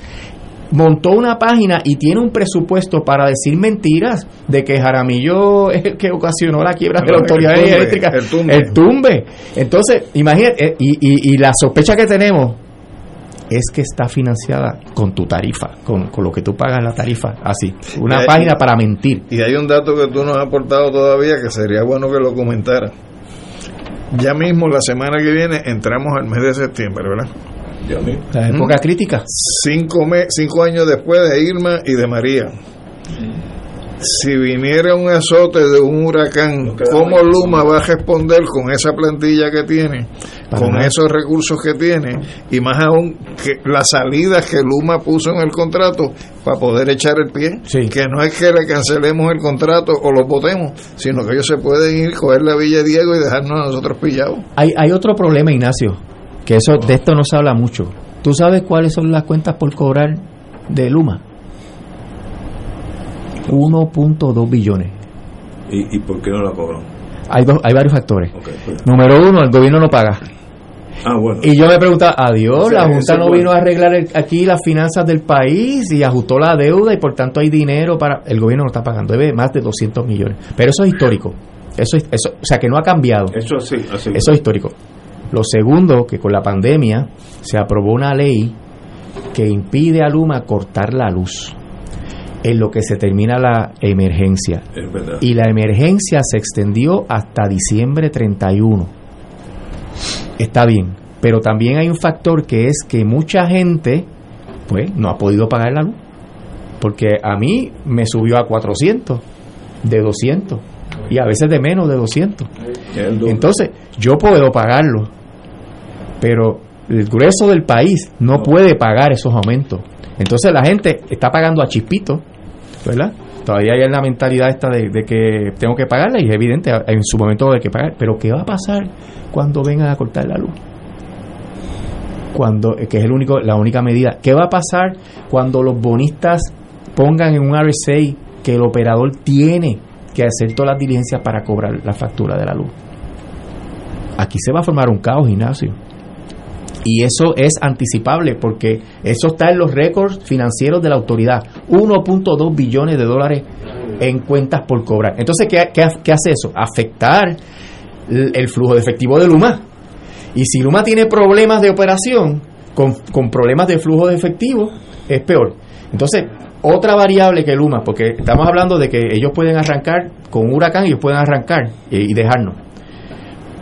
montó una página y tiene un presupuesto para decir mentiras de que Jaramillo es el que ocasionó la quiebra de la El autoridad tumbe, eléctrica. el tumbe. El tumbe. Entonces, imagínate, eh, y, y- y la sospecha que tenemos es que está financiada con tu tarifa, con, con lo que tú pagas la tarifa, así. Una página para mentir. Y hay un dato que tú no has aportado todavía que sería bueno que lo comentara. Ya mismo, la semana que viene, entramos al mes de septiembre, ¿verdad? La época crítica. Cinco, me- cinco años después de Irma y de María. Si viniera un azote de un huracán, ¿cómo Luma va a responder con esa plantilla que tiene, con nada. esos recursos que tiene, y más aún que las salidas que Luma puso en el contrato para poder echar el pie? Que no es que le cancelemos el contrato o lo votemos, sino que ellos se pueden ir, coger la Villa Diego y dejarnos a nosotros pillados. Hay, hay otro problema, Ignacio, que eso de esto no se habla mucho. ¿Tú sabes cuáles son las cuentas por cobrar de Luma? 1.2 billones. ¿Y, ¿Y por qué no la cobran? Hay, dos, hay varios factores. pues. Número uno, el gobierno no paga. Ah, bueno. Y yo me preguntaba, adiós, O sea, la Junta no bueno. vino a arreglar el- aquí las finanzas del país y ajustó la deuda y por tanto hay dinero para... El gobierno no está pagando, debe más de 200 millones. Pero eso es histórico. Eso, es- eso, o sea, que no ha cambiado. Eso así, así. Eso es histórico. Lo segundo, que con la pandemia se aprobó una ley que impide a Luma cortar la luz en lo que se termina la emergencia. Es verdad. Y la emergencia se extendió hasta diciembre 31. Está bien, pero también hay un factor que es que mucha gente pues no ha podido pagar la luz. Porque a mí me subió a 400 de 200 y a veces de menos de 200. Entonces, yo puedo pagarlo, pero el grueso del país no puede pagar esos aumentos. Entonces la gente está pagando a chispito, ¿verdad? Todavía hay la mentalidad esta de, que tengo que pagarla y es evidente, en su momento hay que pagar. Pero ¿qué va a pasar cuando vengan a cortar la luz? Cuando, que es el único, la única medida. ¿Qué va a pasar cuando los bonistas pongan en un RSA que el operador tiene que hacer todas las diligencias para cobrar la factura de la luz? Aquí se va a formar un caos, Ignacio. Y eso es anticipable porque eso está en los récords financieros de la autoridad. 1.2 billones de dólares en cuentas por cobrar. Entonces, ¿qué, qué, qué hace eso? Afectar el, flujo de efectivo de Luma. Y si Luma tiene problemas de operación, con, con problemas de flujo de efectivo, es peor. Entonces, otra variable que Luma, porque estamos hablando de que ellos pueden arrancar con un huracán, ellos pueden arrancar y dejarnos.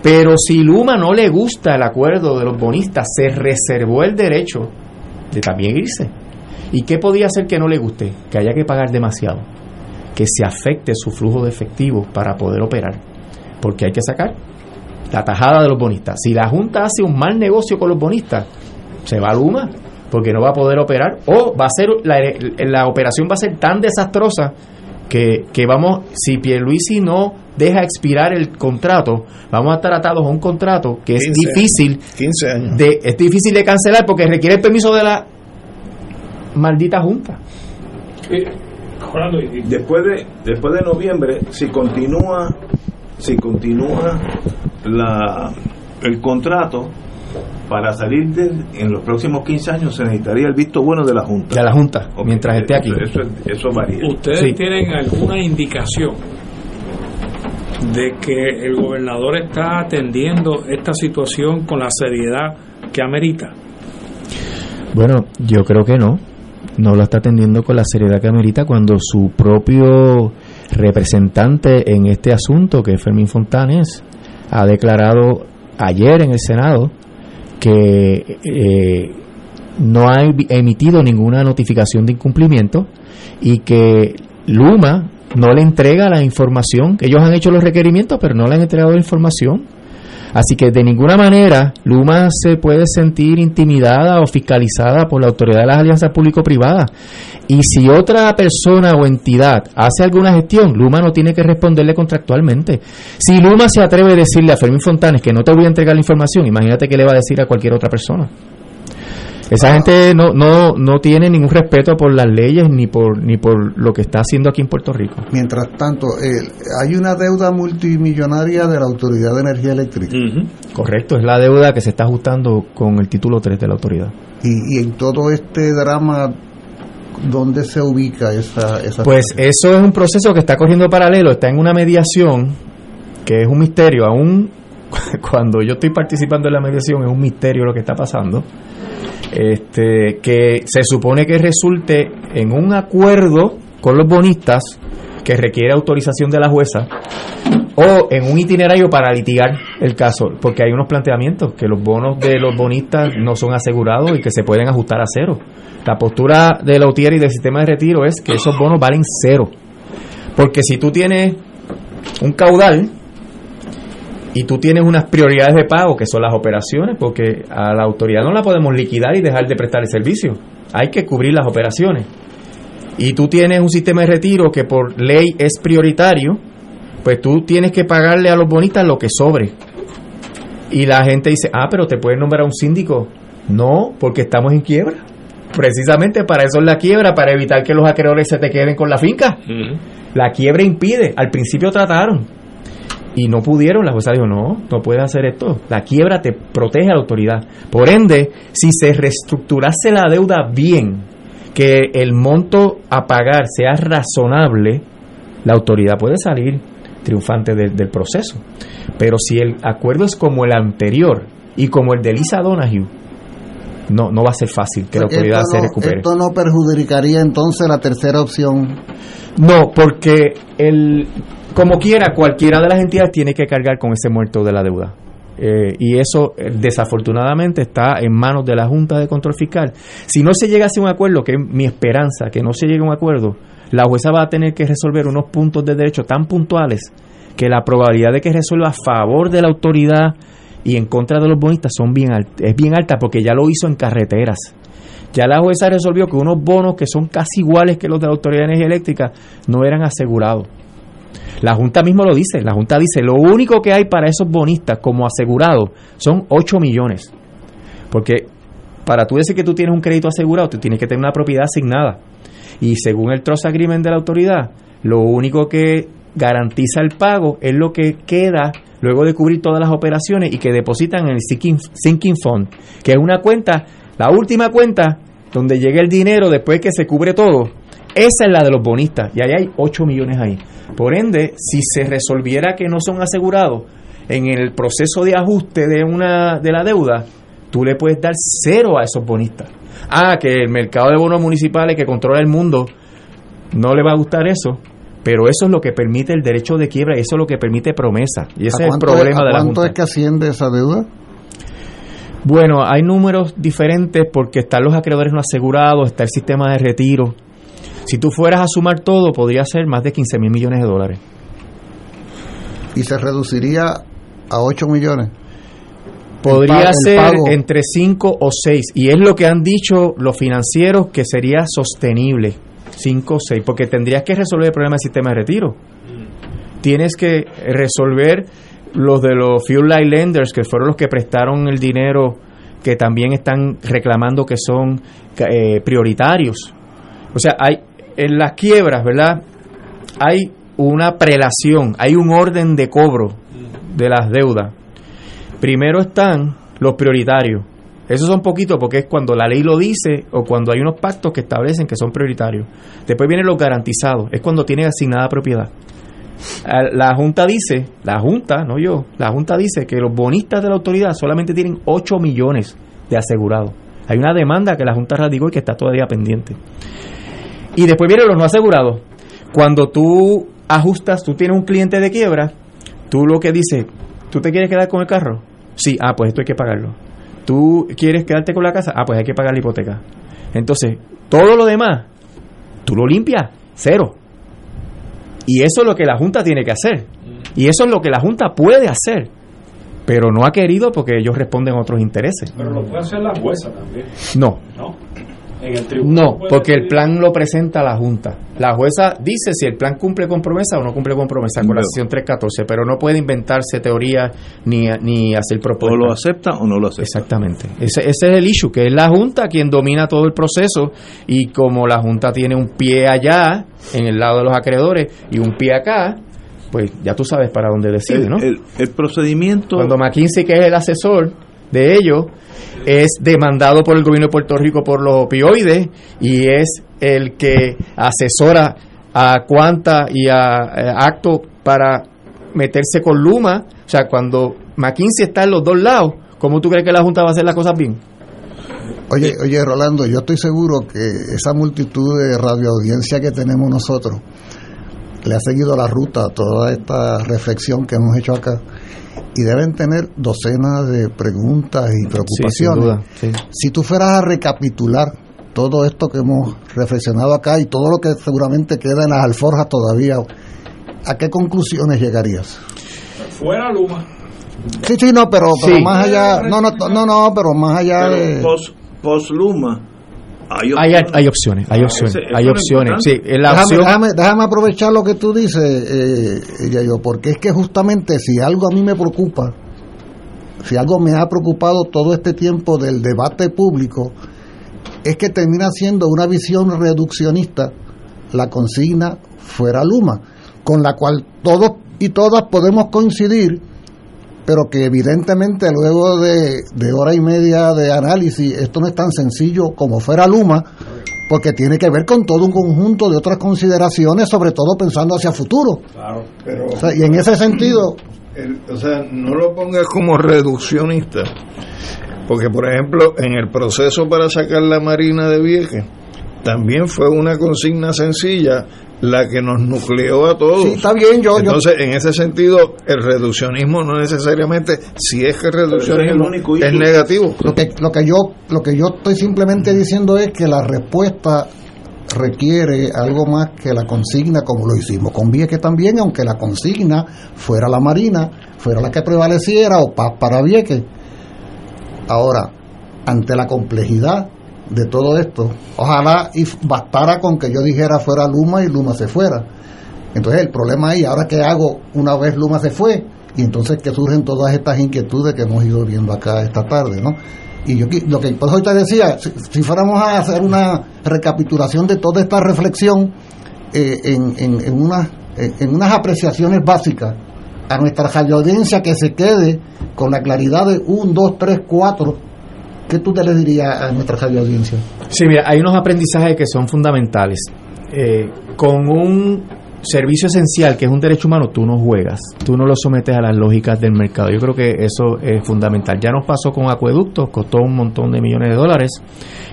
Pero si Luma no le gusta el acuerdo de los bonistas, se reservó el derecho de también irse. ¿Y qué podía hacer que no le guste? Que haya que pagar demasiado. Que se afecte su flujo de efectivo para poder operar. Porque hay que sacar la tajada de los bonistas. Si la Junta hace un mal negocio con los bonistas, se va Luma porque no va a poder operar o va a ser la, la operación va a ser tan desastrosa que, que vamos, si Pierluisi no deja expirar el contrato, vamos a estar atados a un contrato que es 15 difícil 15 años. de es difícil de cancelar porque requiere el permiso de la maldita junta. Después de, después de noviembre, si continúa, si continúa la, el contrato, para salir de, en los próximos 15 años se necesitaría el visto bueno de la Junta. De la Junta, mientras esté aquí. Eso, eso varía. ¿Ustedes Sí. tienen alguna indicación de que el gobernador está atendiendo esta situación con la seriedad que amerita? Bueno, yo creo que no. No lo está atendiendo con la seriedad que amerita cuando su propio representante en este asunto, que es Fermín Fontanes, ha declarado ayer en el Senado que eh, no ha emitido ninguna notificación de incumplimiento y que Luma no le entrega la información. Ellos han hecho los requerimientos, pero no le han entregado la información. Así que de ninguna manera Luma se puede sentir intimidada o fiscalizada por la autoridad de las alianzas público-privadas. Y si otra persona o entidad hace alguna gestión, Luma no tiene que responderle contractualmente. Si Luma se atreve a decirle a Fermín Fontanes que no te voy a entregar la información, imagínate que le va a decir a cualquier otra persona. Esa gente no, no, no tiene ningún respeto por las leyes ni por, ni por lo que está haciendo aquí en Puerto Rico. Mientras tanto, eh, hay una deuda multimillonaria de la Autoridad de Energía Eléctrica. Correcto, es la deuda que se está ajustando con el título 3 de la autoridad. Y, y en todo este drama, ¿dónde se ubica esa, esa Pues eso es un proceso que está corriendo paralelo, está en una mediación que es un misterio, aún cuando yo estoy participando en la mediación es un misterio lo que está pasando. Este, que se supone que resulte en un acuerdo con los bonistas que requiere autorización de la jueza o en un itinerario para litigar el caso, porque hay unos planteamientos que los bonos de los bonistas no son asegurados y que se pueden ajustar a cero. La postura de la UTIER y del sistema de retiro es que esos bonos valen cero. Porque si tú tienes un caudal y tú tienes unas prioridades de pago, que son las operaciones, porque a la autoridad no la podemos liquidar y dejar de prestar el servicio. Hay que cubrir las operaciones. Y tú tienes un sistema de retiro que por ley es prioritario, pues tú tienes que pagarle a los bonistas lo que sobre. Y la gente dice, ah, pero te pueden nombrar un síndico. No, porque estamos en quiebra. Precisamente para eso es la quiebra, para evitar que los acreedores se te queden con la finca. La quiebra impide. Al principio trataron y no pudieron. La jueza dijo, no, no puedes hacer esto. La quiebra te protege a la autoridad. Por ende, si se reestructurase la deuda bien, que el monto a pagar sea razonable, la autoridad puede salir triunfante del, del proceso. Pero si el acuerdo es como el anterior y como el de Lisa Donahue, no, no va a ser fácil que la autoridad se recupere. Esto no perjudicaría entonces la tercera opción. No, porque el, como quiera, cualquiera de las entidades tiene que cargar con ese muerto de la deuda. Eh, y eso eh, desafortunadamente está en manos de la Junta de Control Fiscal. Si no se llega a un acuerdo, que es mi esperanza, que no se llegue a un acuerdo, la jueza va a tener que resolver unos puntos de derecho tan puntuales que la probabilidad de que resuelva a favor de la autoridad y en contra de los bonistas son bien es bien alta porque ya lo hizo en carreteras. Ya la jueza resolvió que unos bonos que son casi iguales que los de la Autoridad de Energía Eléctrica no eran asegurados. La Junta mismo lo dice. La Junta dice, lo único que hay para esos bonistas como asegurados son 8 millones. Porque para tú decir que tú tienes un crédito asegurado, tú tienes que tener una propiedad asignada. Y según el Trust Agreement de la autoridad, lo único que garantiza el pago es lo que queda luego de cubrir todas las operaciones y que depositan en el Sinking, Fund, que es una cuenta, la última cuenta donde llega el dinero después que se cubre todo. Esa es la de los bonistas y ahí hay 8 millones ahí. Por ende, si se resolviera que no son asegurados en el proceso de ajuste de una de la deuda, tú le puedes dar cero a esos bonistas. Ah, que el mercado de bonos municipales que controla el mundo no le va a gustar eso, pero eso es lo que permite el derecho de quiebra y eso es lo que permite promesa. Y ese ¿A es el problema ¿a de la cuánto Junta. es que asciende esa deuda? Bueno, hay números diferentes porque están los acreedores no asegurados, está el sistema de retiro. Si tú fueras a sumar todo, podría ser más de 15 mil millones de dólares. Y se reduciría a 8 millones. Podría ser entre 5 o 6. Y es lo que han dicho los financieros que sería sostenible. 5 o 6. Porque tendrías que resolver el problema del sistema de retiro. Tienes que resolver los de los Fuel Light Lenders, que fueron los que prestaron el dinero, que también están reclamando que son eh, prioritarios. O sea, hay en las quiebras, ¿verdad? Hay una prelación, hay un orden de cobro de las deudas. Primero están los prioritarios. Esos son poquitos porque es cuando la ley lo dice o cuando hay unos pactos que establecen que son prioritarios. Después vienen los garantizados, es cuando tienen asignada propiedad. Ah, La Junta dice, la Junta, no yo, la Junta dice que los bonistas de la autoridad solamente tienen 8 millones de asegurados. Hay una demanda que la Junta radicó y que está todavía pendiente. Y después vienen los no asegurados. Cuando tú ajustas, tú tienes un cliente de quiebra, tú lo que dices, ¿tú te quieres quedar con el carro? Sí, ah, pues esto hay que pagarlo. ¿Tú quieres quedarte con la casa? Ah, pues hay que pagar la hipoteca. Entonces, todo lo demás, tú lo limpias, cero. Y eso es lo que la Junta tiene que hacer. Y eso es lo que la Junta puede hacer. Pero no ha querido porque ellos responden a otros intereses. Pero lo puede hacer la jueza también. No, ¿No? En el tribunal. no, porque el plan lo presenta la Junta. La jueza dice si el plan cumple con promesa o no cumple con promesa con la sesión 314, pero no puede inventarse teorías ni, ni hacer propuestas. O lo acepta o no lo acepta. Exactamente. Ese, ese es el issue, que es la Junta quien domina todo el proceso y como la Junta tiene un pie allá, en el lado de los acreedores, y un pie acá, pues ya tú sabes para dónde decide, El, ¿no? el- el procedimiento. Cuando McKinsey, que es el asesor de ellos, es demandado por el gobierno de Puerto Rico por los opioides y es el que asesora a Cuanta y a, eh, Acto para meterse con Luma. O sea, cuando McKinsey está en los dos lados, ¿cómo tú crees que la Junta va a hacer las cosas bien? Oye, oye, Rolando, yo estoy seguro que esa multitud de radioaudiencia que tenemos nosotros le ha seguido la ruta a toda esta reflexión que hemos hecho acá y deben tener docenas de preguntas y preocupaciones. duda, sí. Si tú fueras a recapitular todo esto que hemos reflexionado acá y todo lo que seguramente queda en las alforjas todavía ¿a qué conclusiones llegarías? Fuera Luma. Sí, sí, no, pero, pero Sí. más allá, no, no, no, no, pero más allá Pero de... post, post Luma hay Hay, hay opciones, hay opciones, ese- eso hay opciones. Sí, importante. es la déjame, opción. déjame, déjame aprovechar lo que tú dices, eh, Yayo, porque es que justamente si algo a mí me preocupa, si algo me ha preocupado todo este tiempo del debate público, es que termina siendo una visión reduccionista la consigna fuera Luma, con la cual todos y todas podemos coincidir, pero que evidentemente luego de, de hora y media de análisis, esto no es tan sencillo como fuera Luma, porque tiene que ver con todo un conjunto de otras consideraciones, sobre todo pensando hacia futuro. Claro, pero O sea, y en ese sentido, el- o sea, no lo pongas como reduccionista, porque por ejemplo, en el proceso para sacar la Marina de Vieques, también fue una consigna sencilla la que nos nucleó a todos. Sí, está bien, yo- yo- Entonces, en ese sentido, el reduccionismo no necesariamente, si es que el reduccionismo es negativo. Lo que, lo que yo lo que yo estoy simplemente diciendo es que la respuesta requiere algo más que la consigna como lo hicimos con Vieques también, aunque la consigna fuera la Marina, fuera la que prevaleciera o paz para Vieques. Ahora, ante la complejidad de todo esto, ojalá y bastara con que yo dijera fuera Luma y Luma se fuera. Entonces el problema ahí, ahora que hago una vez Luma se fue, y entonces que surgen todas estas inquietudes que hemos ido viendo acá esta tarde, ¿no? Y yo lo que por eso te decía, si, fuéramos a hacer una recapitulación de toda esta reflexión eh, en, en, en, unas, en unas apreciaciones básicas a nuestra radioaudiencia que se quede con la claridad de un, dos, tres, cuatro, ¿qué tú te le dirías a nuestra radioaudiencia? Sí, mira, hay unos aprendizajes que son fundamentales. Eh, con un servicio esencial, que es un derecho humano, tú no juegas, tú no lo sometes a las lógicas del mercado. Yo creo que eso es fundamental. Ya nos pasó con acueductos, costó un montón de millones de dólares,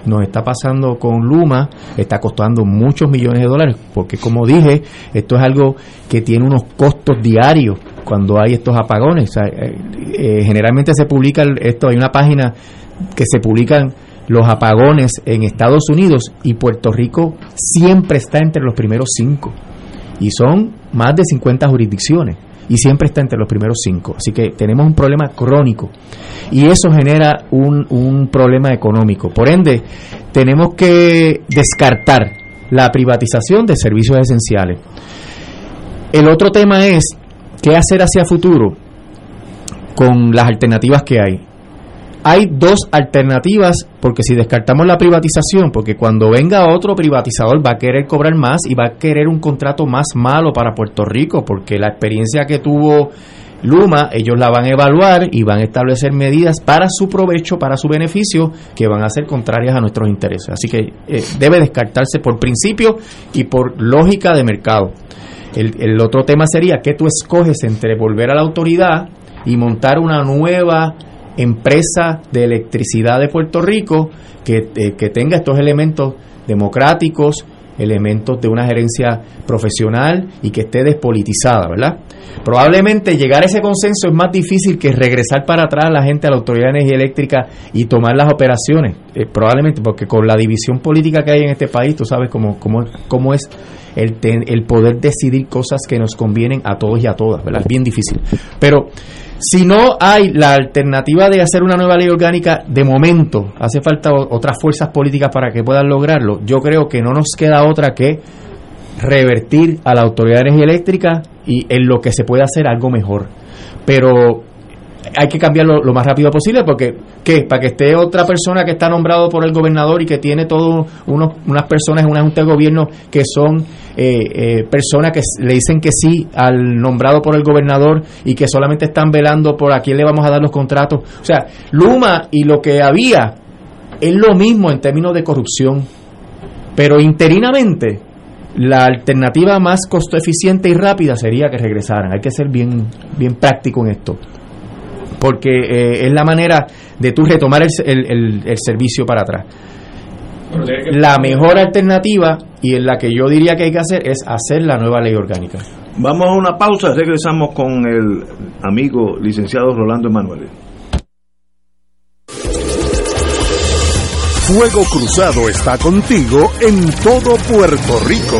nos está pasando con Luma, está costando muchos millones de dólares, porque como dije, esto es algo que tiene unos costos diarios cuando hay estos apagones. Eh, eh, generalmente se publica esto, hay una página que se publican los apagones en Estados Unidos y Puerto Rico siempre está entre los primeros cinco. Y son más de 50 jurisdicciones. Y siempre está entre los primeros cinco. Así que tenemos un problema crónico. Y eso genera un, un problema económico. Por ende, tenemos que descartar la privatización de servicios esenciales. El otro tema es qué hacer hacia futuro con las alternativas que hay. Hay dos alternativas, porque si descartamos la privatización, porque cuando venga otro privatizador va a querer cobrar más y va a querer un contrato más malo para Puerto Rico, porque la experiencia que tuvo Luma, ellos la van a evaluar y van a establecer medidas para su provecho, para su beneficio, que van a ser contrarias a nuestros intereses. Así que eh, debe descartarse por principio y por lógica de mercado. El, el otro tema sería que tú escoges entre volver a la autoridad y montar una nueva empresa de electricidad de Puerto Rico que, eh, que tenga estos elementos democráticos, elementos de una gerencia profesional y que esté despolitizada, ¿verdad? Probablemente llegar a ese consenso es más difícil que regresar para atrás la gente a la Autoridad de Energía Eléctrica y tomar las operaciones, eh, probablemente porque con la división política que hay en este país, tú sabes cómo, cómo, cómo es el, ten- el poder decidir cosas que nos convienen a todos y a todas, ¿verdad? Es bien difícil. Pero si no hay la alternativa de hacer una nueva ley orgánica, de momento hace falta otras fuerzas políticas para que puedan lograrlo. Yo creo que no nos queda otra que revertir a la Autoridad de Energía Eléctrica y en lo que se puede hacer algo mejor. Pero hay que cambiarlo lo más rápido posible porque ¿qué? para que esté otra persona que está nombrado por el gobernador y que tiene todos unos unas personas en una junta de gobierno que son eh, eh, personas que le dicen que sí al nombrado por el gobernador y que solamente están velando por a quién le vamos a dar los contratos o sea Luma y lo que había es lo mismo en términos de corrupción pero interinamente la alternativa más costo eficiente y rápida sería que regresaran. Hay que ser bien, bien práctico en esto. Porque eh, es la manera de tú retomar el, el- el- el servicio para atrás. La mejor alternativa y en la que yo diría que hay que hacer es hacer la nueva ley orgánica. Vamos a una pausa, regresamos con el amigo licenciado Rolando Emanuele. Fuego Cruzado está contigo en todo Puerto Rico.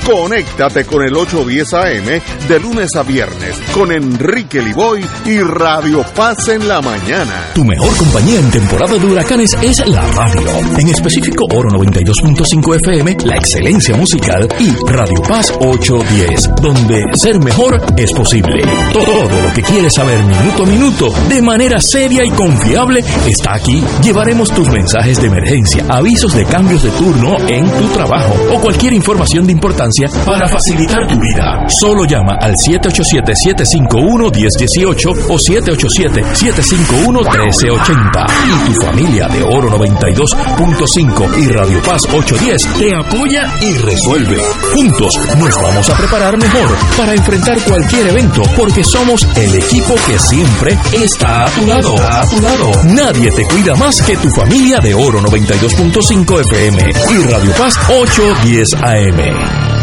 Conéctate con el 810 AM de lunes a viernes con Enrique Liboy y Radio Paz en la mañana. Tu mejor compañía en temporada de huracanes es la radio. En específico Oro 92.5 FM, la excelencia musical y Radio Paz 810, donde ser mejor es posible. Todo lo que quieres saber minuto a minuto, de manera seria y confiable, está aquí. Llevaremos tus mensajes de emergencia, avisos de cambios de turno en tu trabajo o cualquier información de importancia para facilitar tu vida. Solo llama al 787-751-1018 o 787-751-1380. Y tu familia de Oro 92.5 y Radio Paz 810 te apoya y resuelve. Juntos nos vamos a preparar mejor para enfrentar cualquier evento porque somos el equipo que siempre está a tu lado. A tu lado. Nadie te cuida más que tu familia de Oro 92.5 FM y Radio Paz 810 AM.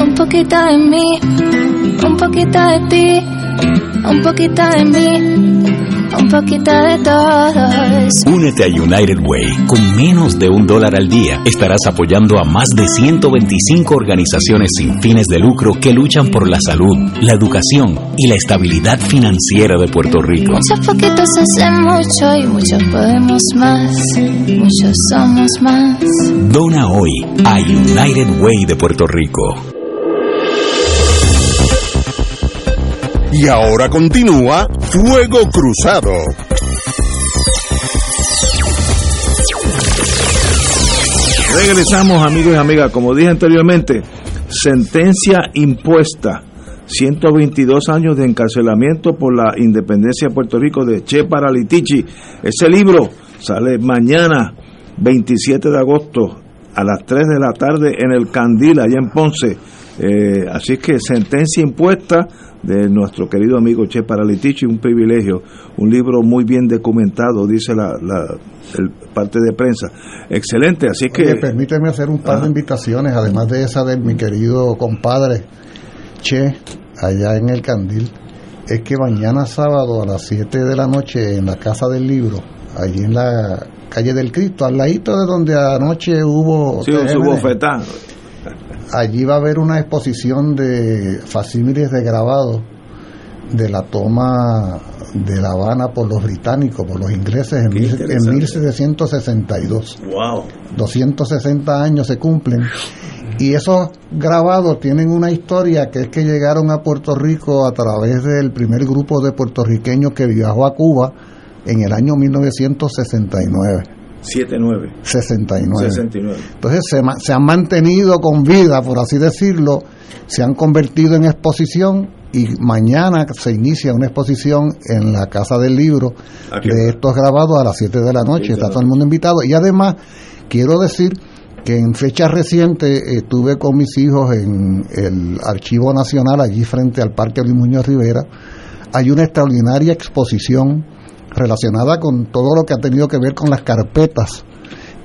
Un poquito de mí, un poquito de ti, un poquito de mí, un poquito de todos. Únete a United Way. Con menos de un dólar al día estarás apoyando a más de 125 organizaciones sin fines de lucro que luchan por la salud, la educación y la estabilidad financiera de Puerto Rico. Muchos poquitos hacen mucho y muchos podemos más, muchos somos más. Dona hoy a United Way de Puerto Rico. Y ahora continúa Fuego Cruzado. Regresamos amigos y amigas, como dije anteriormente, sentencia impuesta, 122 años de encarcelamiento por la independencia de Puerto Rico de Che Paralitichi. Ese libro sale mañana, 27 de agosto, a las 3 de la tarde en el Candil, allá en Ponce. Eh, así que sentencia impuesta de nuestro querido amigo Che Paralitichi, un privilegio, un libro muy bien documentado, dice la, la el parte de prensa. Excelente, así que... Oye, permíteme hacer un par de invitaciones, además de esa de mi querido compadre Che, allá en el Candil. Es que mañana sábado a las 7 de la noche en la Casa del Libro, allí en la calle del Cristo, al ladito de donde anoche hubo... Sí, hubo fetán. Allí va a haber una exposición de facímiles de grabado de la toma de La Habana por los británicos, por los ingleses en, mil- en interesante. 1762. Wow. 260 años se cumplen. Y esos grabados tienen una historia que es que llegaron a Puerto Rico a través del primer grupo de puertorriqueños que viajó a Cuba en el año 1969. 79. 69. 69. Entonces se, han mantenido con vida, por así decirlo, se han convertido en exposición y mañana se inicia una exposición en la Casa del Libro de estos grabados a las 7 de la noche. Sí, Está todo el mundo invitado. Y además, quiero decir que en fecha reciente estuve con mis hijos en el Archivo Nacional, allí frente al Parque Luis Muñoz Rivera. Hay una extraordinaria exposición relacionada con todo lo que ha tenido que ver con las carpetas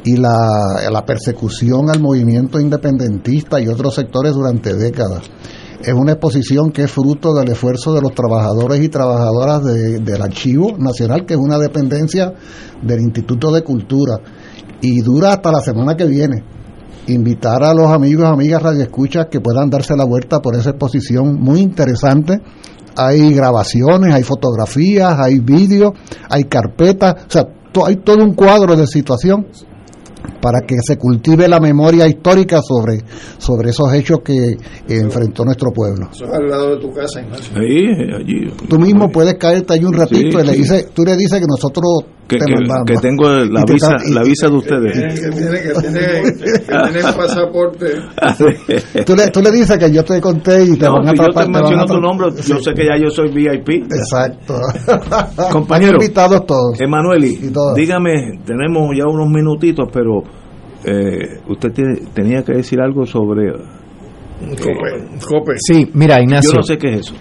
y la, persecución al movimiento independentista y otros sectores durante décadas. es una exposición que es fruto del esfuerzo de los trabajadores y trabajadoras de- del Archivo Nacional, que es una dependencia del Instituto de Cultura, y dura hasta la semana que viene. Invitar a los amigos, amigas radioescuchas que puedan darse la vuelta por esa exposición muy interesante. Hay grabaciones, hay fotografías, hay vídeos, hay carpetas, o sea, to- hay todo un cuadro de situación para que se cultive la memoria histórica sobre, sobre esos hechos que eh, enfrentó nuestro pueblo. Eso es al lado de tu casa, Ignacio. Ahí, allí. Tú mismo puedes caerte ahí un ratito Sí, y le sí. dices, tú le dices que nosotros Que, tengo la te visa, la visa de ustedes. Que tiene, que tiene, que tiene el pasaporte. Tú le, tú le dices que yo te conté y te No, van a si yo te menciono tu nombre, yo sé que ya yo soy VIP. Exacto. Compañero. Invitados todos. Emanueli, dígame, tenemos ya unos minutitos, pero eh, usted tiene- tenía que decir algo sobre... Sí, mira, Ignacio. Yo no sé qué es eso.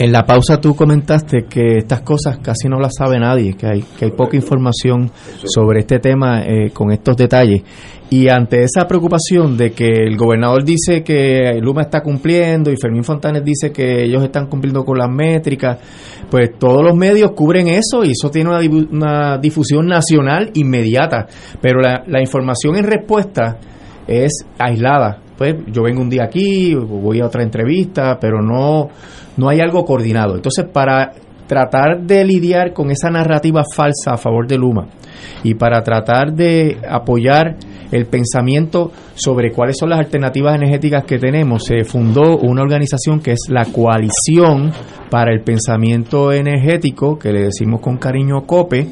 En la pausa tú comentaste que estas cosas casi no las sabe nadie, que hay, que hay poca información sobre este tema eh, con estos detalles. Y ante esa preocupación de que el gobernador dice que Luma está cumpliendo y Fermín Fontanes dice que ellos están cumpliendo con las métricas, pues todos los medios cubren eso y eso tiene una, una difusión nacional inmediata. Pero la, la información en respuesta es aislada. Pues yo vengo un día aquí, voy a otra entrevista, pero no, no hay algo coordinado. Entonces, para tratar de lidiar con esa narrativa falsa a favor de Luma y para tratar de apoyar el pensamiento sobre cuáles son las alternativas energéticas que tenemos, se fundó una organización que es la Coalición para el Pensamiento Energético, que le decimos con cariño COPE,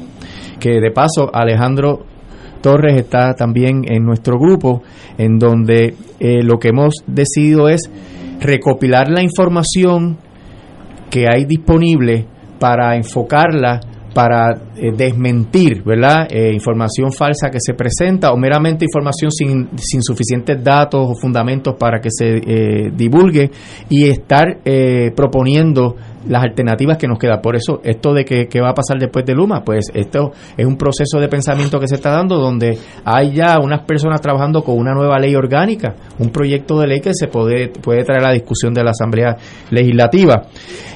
que de paso Alejandro Torres está también en nuestro grupo, en donde eh, lo que hemos decidido es recopilar la información que hay disponible para enfocarla para eh, desmentir, ¿verdad? Eh, información falsa que se presenta o meramente información sin, sin suficientes datos o fundamentos para que se eh, divulgue y estar proponiendo las alternativas que nos quedan. Por eso, esto de que, que va a pasar después de Luma, pues esto es un proceso de pensamiento que se está dando donde hay ya unas personas trabajando con una nueva ley orgánica, un proyecto de ley que se puede, puede traer a la discusión de la Asamblea Legislativa.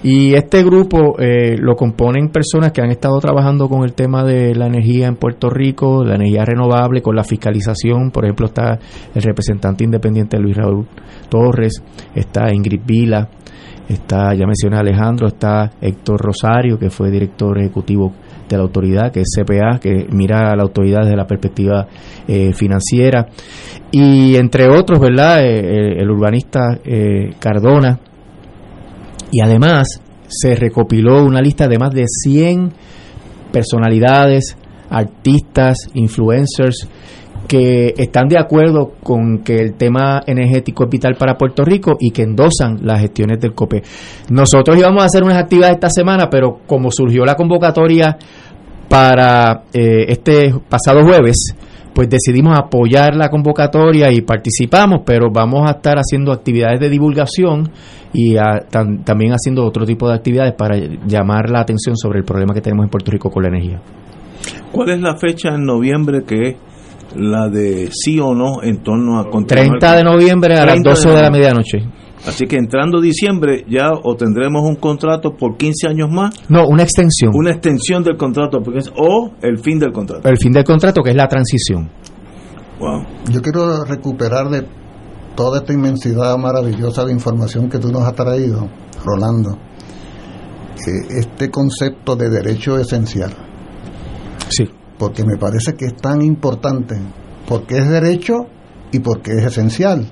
Y este grupo eh, lo componen personas que han estado trabajando con el tema de la energía en Puerto Rico, la energía renovable, con la fiscalización. Por ejemplo, está el representante independiente Luis Raúl Torres, está Ingrid Vila, está, ya mencioné a Alejandro, está Héctor Rosario, que fue director ejecutivo de la autoridad, que es CPA, que mira a la autoridad desde la perspectiva eh, financiera, y entre otros, ¿verdad? Eh, eh, el urbanista Cardona, y además se recopiló una lista de más de 100 personalidades, artistas, influencers, que están de acuerdo con que el tema energético es vital para Puerto Rico y que endosan las gestiones del COPE. Nosotros íbamos a hacer unas actividades esta semana, pero como surgió la convocatoria para eh, este pasado jueves, pues decidimos apoyar la convocatoria y participamos, pero vamos a estar haciendo actividades de divulgación y a- tam- también haciendo otro tipo de actividades para llamar la atención sobre el problema que tenemos en Puerto Rico con la energía. ¿Cuál es la fecha en noviembre que la de sí o no en torno a continuar 30 de noviembre a las 30 12 de la medianoche. Así que entrando diciembre ya o tendremos un contrato por 15 años más, No, una extensión. una extensión del contrato porque es- o el fin del contrato. El fin del contrato, que es la transición. Wow. Yo quiero recuperar de toda esta inmensidad maravillosa de información que tú nos has traído, Rolando, eh, este concepto de derecho esencial. Sí. Porque me parece que es tan importante, porque es derecho y porque es esencial.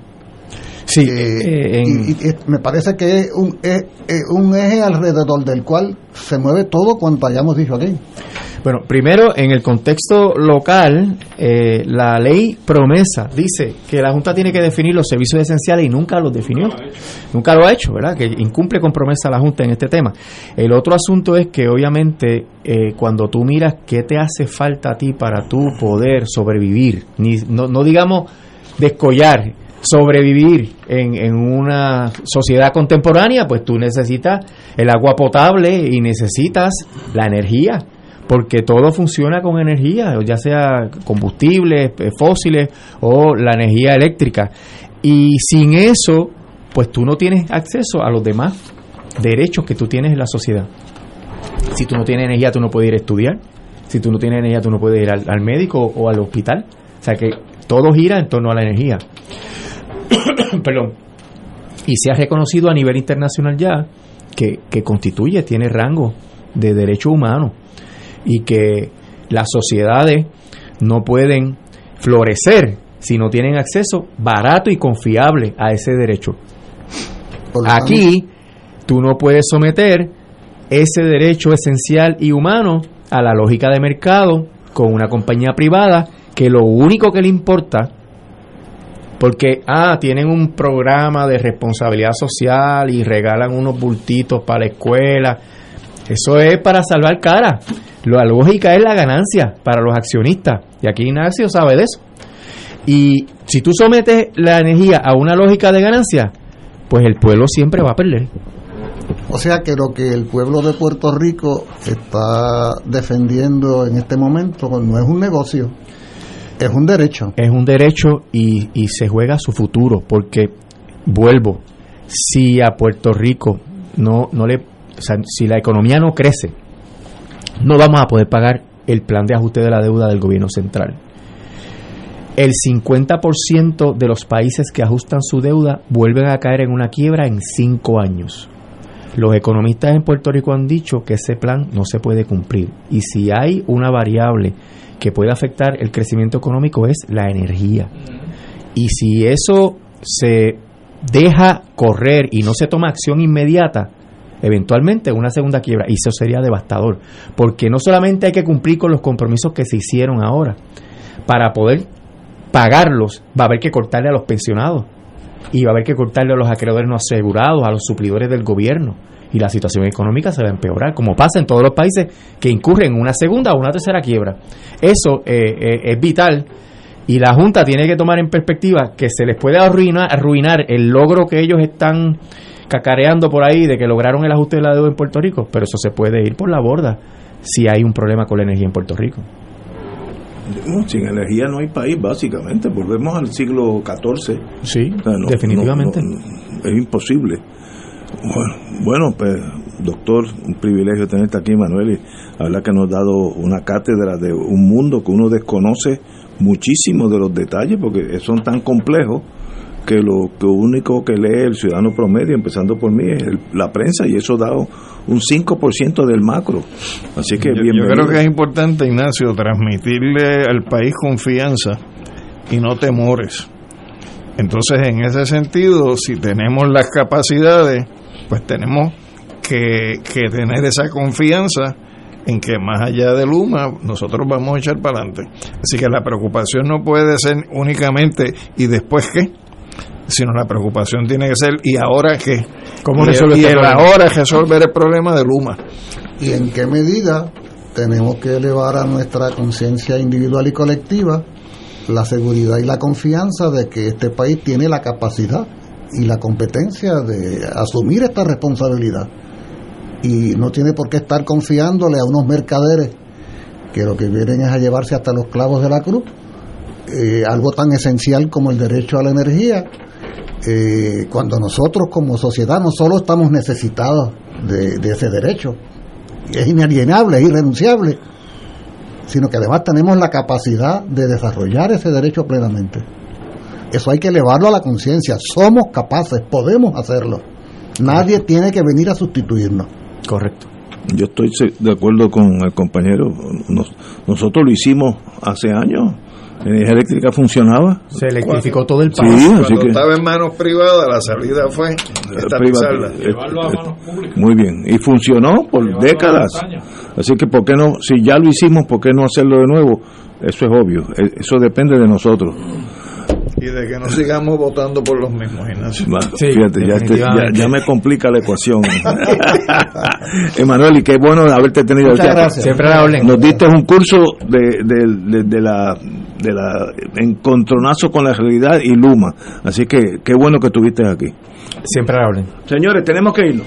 Sí, Eh, en- y, me parece que es un, es- es un eje alrededor del cual se mueve todo cuanto hayamos dicho aquí. Bueno, primero, en el contexto local, eh, la ley promesa dice que la Junta tiene que definir los servicios esenciales y nunca los definió. Nunca lo ha hecho, ¿verdad? Que incumple con promesa la Junta en este tema. El otro asunto es que, obviamente, eh, cuando tú miras qué te hace falta a ti para tú poder sobrevivir, ni, no, no digamos descollar, sobrevivir en, en una sociedad contemporánea, pues tú necesitas el agua potable y necesitas la energía porque todo funciona con energía, ya sea combustibles eh, fósiles o la energía eléctrica. Y sin eso, pues tú no tienes acceso a los demás derechos que tú tienes en la sociedad. Si tú no tienes energía, tú no puedes ir a estudiar. Si tú no tienes energía, tú no puedes ir al, al médico o al hospital. O sea que todo gira en torno a la energía. Perdón. Y se ha reconocido a nivel internacional ya que, que constituye, tiene rango de derecho humano y que las sociedades no pueden florecer si no tienen acceso barato y confiable a ese derecho. Aquí tú no puedes someter ese derecho esencial y humano a la lógica de mercado con una compañía privada que lo único que le importa porque ah tienen un programa de responsabilidad social y regalan unos bultitos para la escuela eso es para salvar cara. La lógica es la ganancia para los accionistas. Y aquí Ignacio sabe de eso. Y si tú sometes la energía a una lógica de ganancia pues el pueblo siempre va a perder. O sea que lo que el pueblo de Puerto Rico está defendiendo en este momento no es un negocio, es un derecho. es un derecho y, y se juega su futuro porque vuelvo si a Puerto Rico no no le o sea, si la economía no crece no vamos a poder pagar el plan de ajuste de la deuda del gobierno central el 50% de los países que ajustan su deuda vuelven a caer en una quiebra en cinco años. Los economistas en Puerto Rico han dicho que ese plan no se puede cumplir. Y si hay una variable que puede afectar el crecimiento económico es la energía. Y si eso se deja correr y no se toma acción inmediata, eventualmente una segunda quiebra, y eso sería devastador, porque no solamente hay que cumplir con los compromisos que se hicieron ahora, para poder pagarlos va a haber que cortarle a los pensionados y va a haber que cortarle a los acreedores no asegurados, a los suplidores del gobierno. Y la situación económica se va a empeorar, como pasa en todos los países que incurren en una segunda o una tercera quiebra. Eso eh, eh, es vital y la Junta tiene que tomar en perspectiva que se les puede arruinar, arruinar el logro que ellos están cacareando por ahí de que lograron el ajuste de la deuda en Puerto Rico, pero eso se puede ir por la borda si hay un problema con la energía en Puerto Rico. No, sin energía no hay país, básicamente. Volvemos al siglo XIV. Sí, O sea, no- definitivamente. no- no- es imposible. Bueno, bueno, pues, doctor, un privilegio tenerte aquí, Manuel. Y la verdad que nos ha dado una cátedra de un mundo que uno desconoce muchísimo de los detalles porque son tan complejos que lo que único que lee el ciudadano promedio, empezando por mí, es el- la prensa y eso da un 5% del macro. Así que Yo, yo bienvenido. creo que es importante, Ignacio, transmitirle al país confianza y no temores. Entonces, en ese sentido, si tenemos las capacidades, pues tenemos que, que tener esa confianza en que más allá de Luma, nosotros vamos a echar para adelante. Así que la preocupación no puede ser únicamente ¿y después qué? Sino la preocupación tiene que ser ¿y ahora qué? ¿Cómo y, resuelve y este el problema? ahora es resolver el problema de Luma. ¿Y en qué medida tenemos que elevar a nuestra conciencia individual y colectiva la seguridad y la confianza de que este país tiene la capacidad y la competencia de asumir esta responsabilidad? Y no tiene por qué estar confiándole a unos mercaderes que lo que vienen es a llevarse hasta los clavos de la cruz, eh, algo tan esencial como el derecho a la energía, eh, cuando nosotros como sociedad no solo estamos necesitados de, de ese derecho, es inalienable, es irrenunciable, sino que además tenemos la capacidad de desarrollar ese derecho plenamente. Eso hay que elevarlo a la conciencia, somos capaces, podemos hacerlo. Nadie tiene que venir a sustituirnos. Correcto. Yo estoy de acuerdo con el compañero. Nos- nosotros lo hicimos hace años. La energía eléctrica funcionaba. Se electrificó todo el Sí, país. así Cuando que estaba en manos privadas, la salida fue estatizarla. privati- eh, eh, Muy bien. Y funcionó por décadas. Así que, ¿por qué no? Si ya lo hicimos, ¿por qué no hacerlo de nuevo? Eso es obvio. Eh, Eso depende de nosotros. Y de que no sigamos votando por los mismos, Ignacio. Va, fíjate, ya, este- ya, definitivamente. ya me complica la ecuación. Emanuel, y qué bueno haberte tenido Muchas aquí. gracias. Siempre la orden. Nos diste un curso de, de, de- de la de la encontronazo con la realidad y Luma. Así que qué bueno que estuviste aquí. Siempre orden. Señores, tenemos que irnos.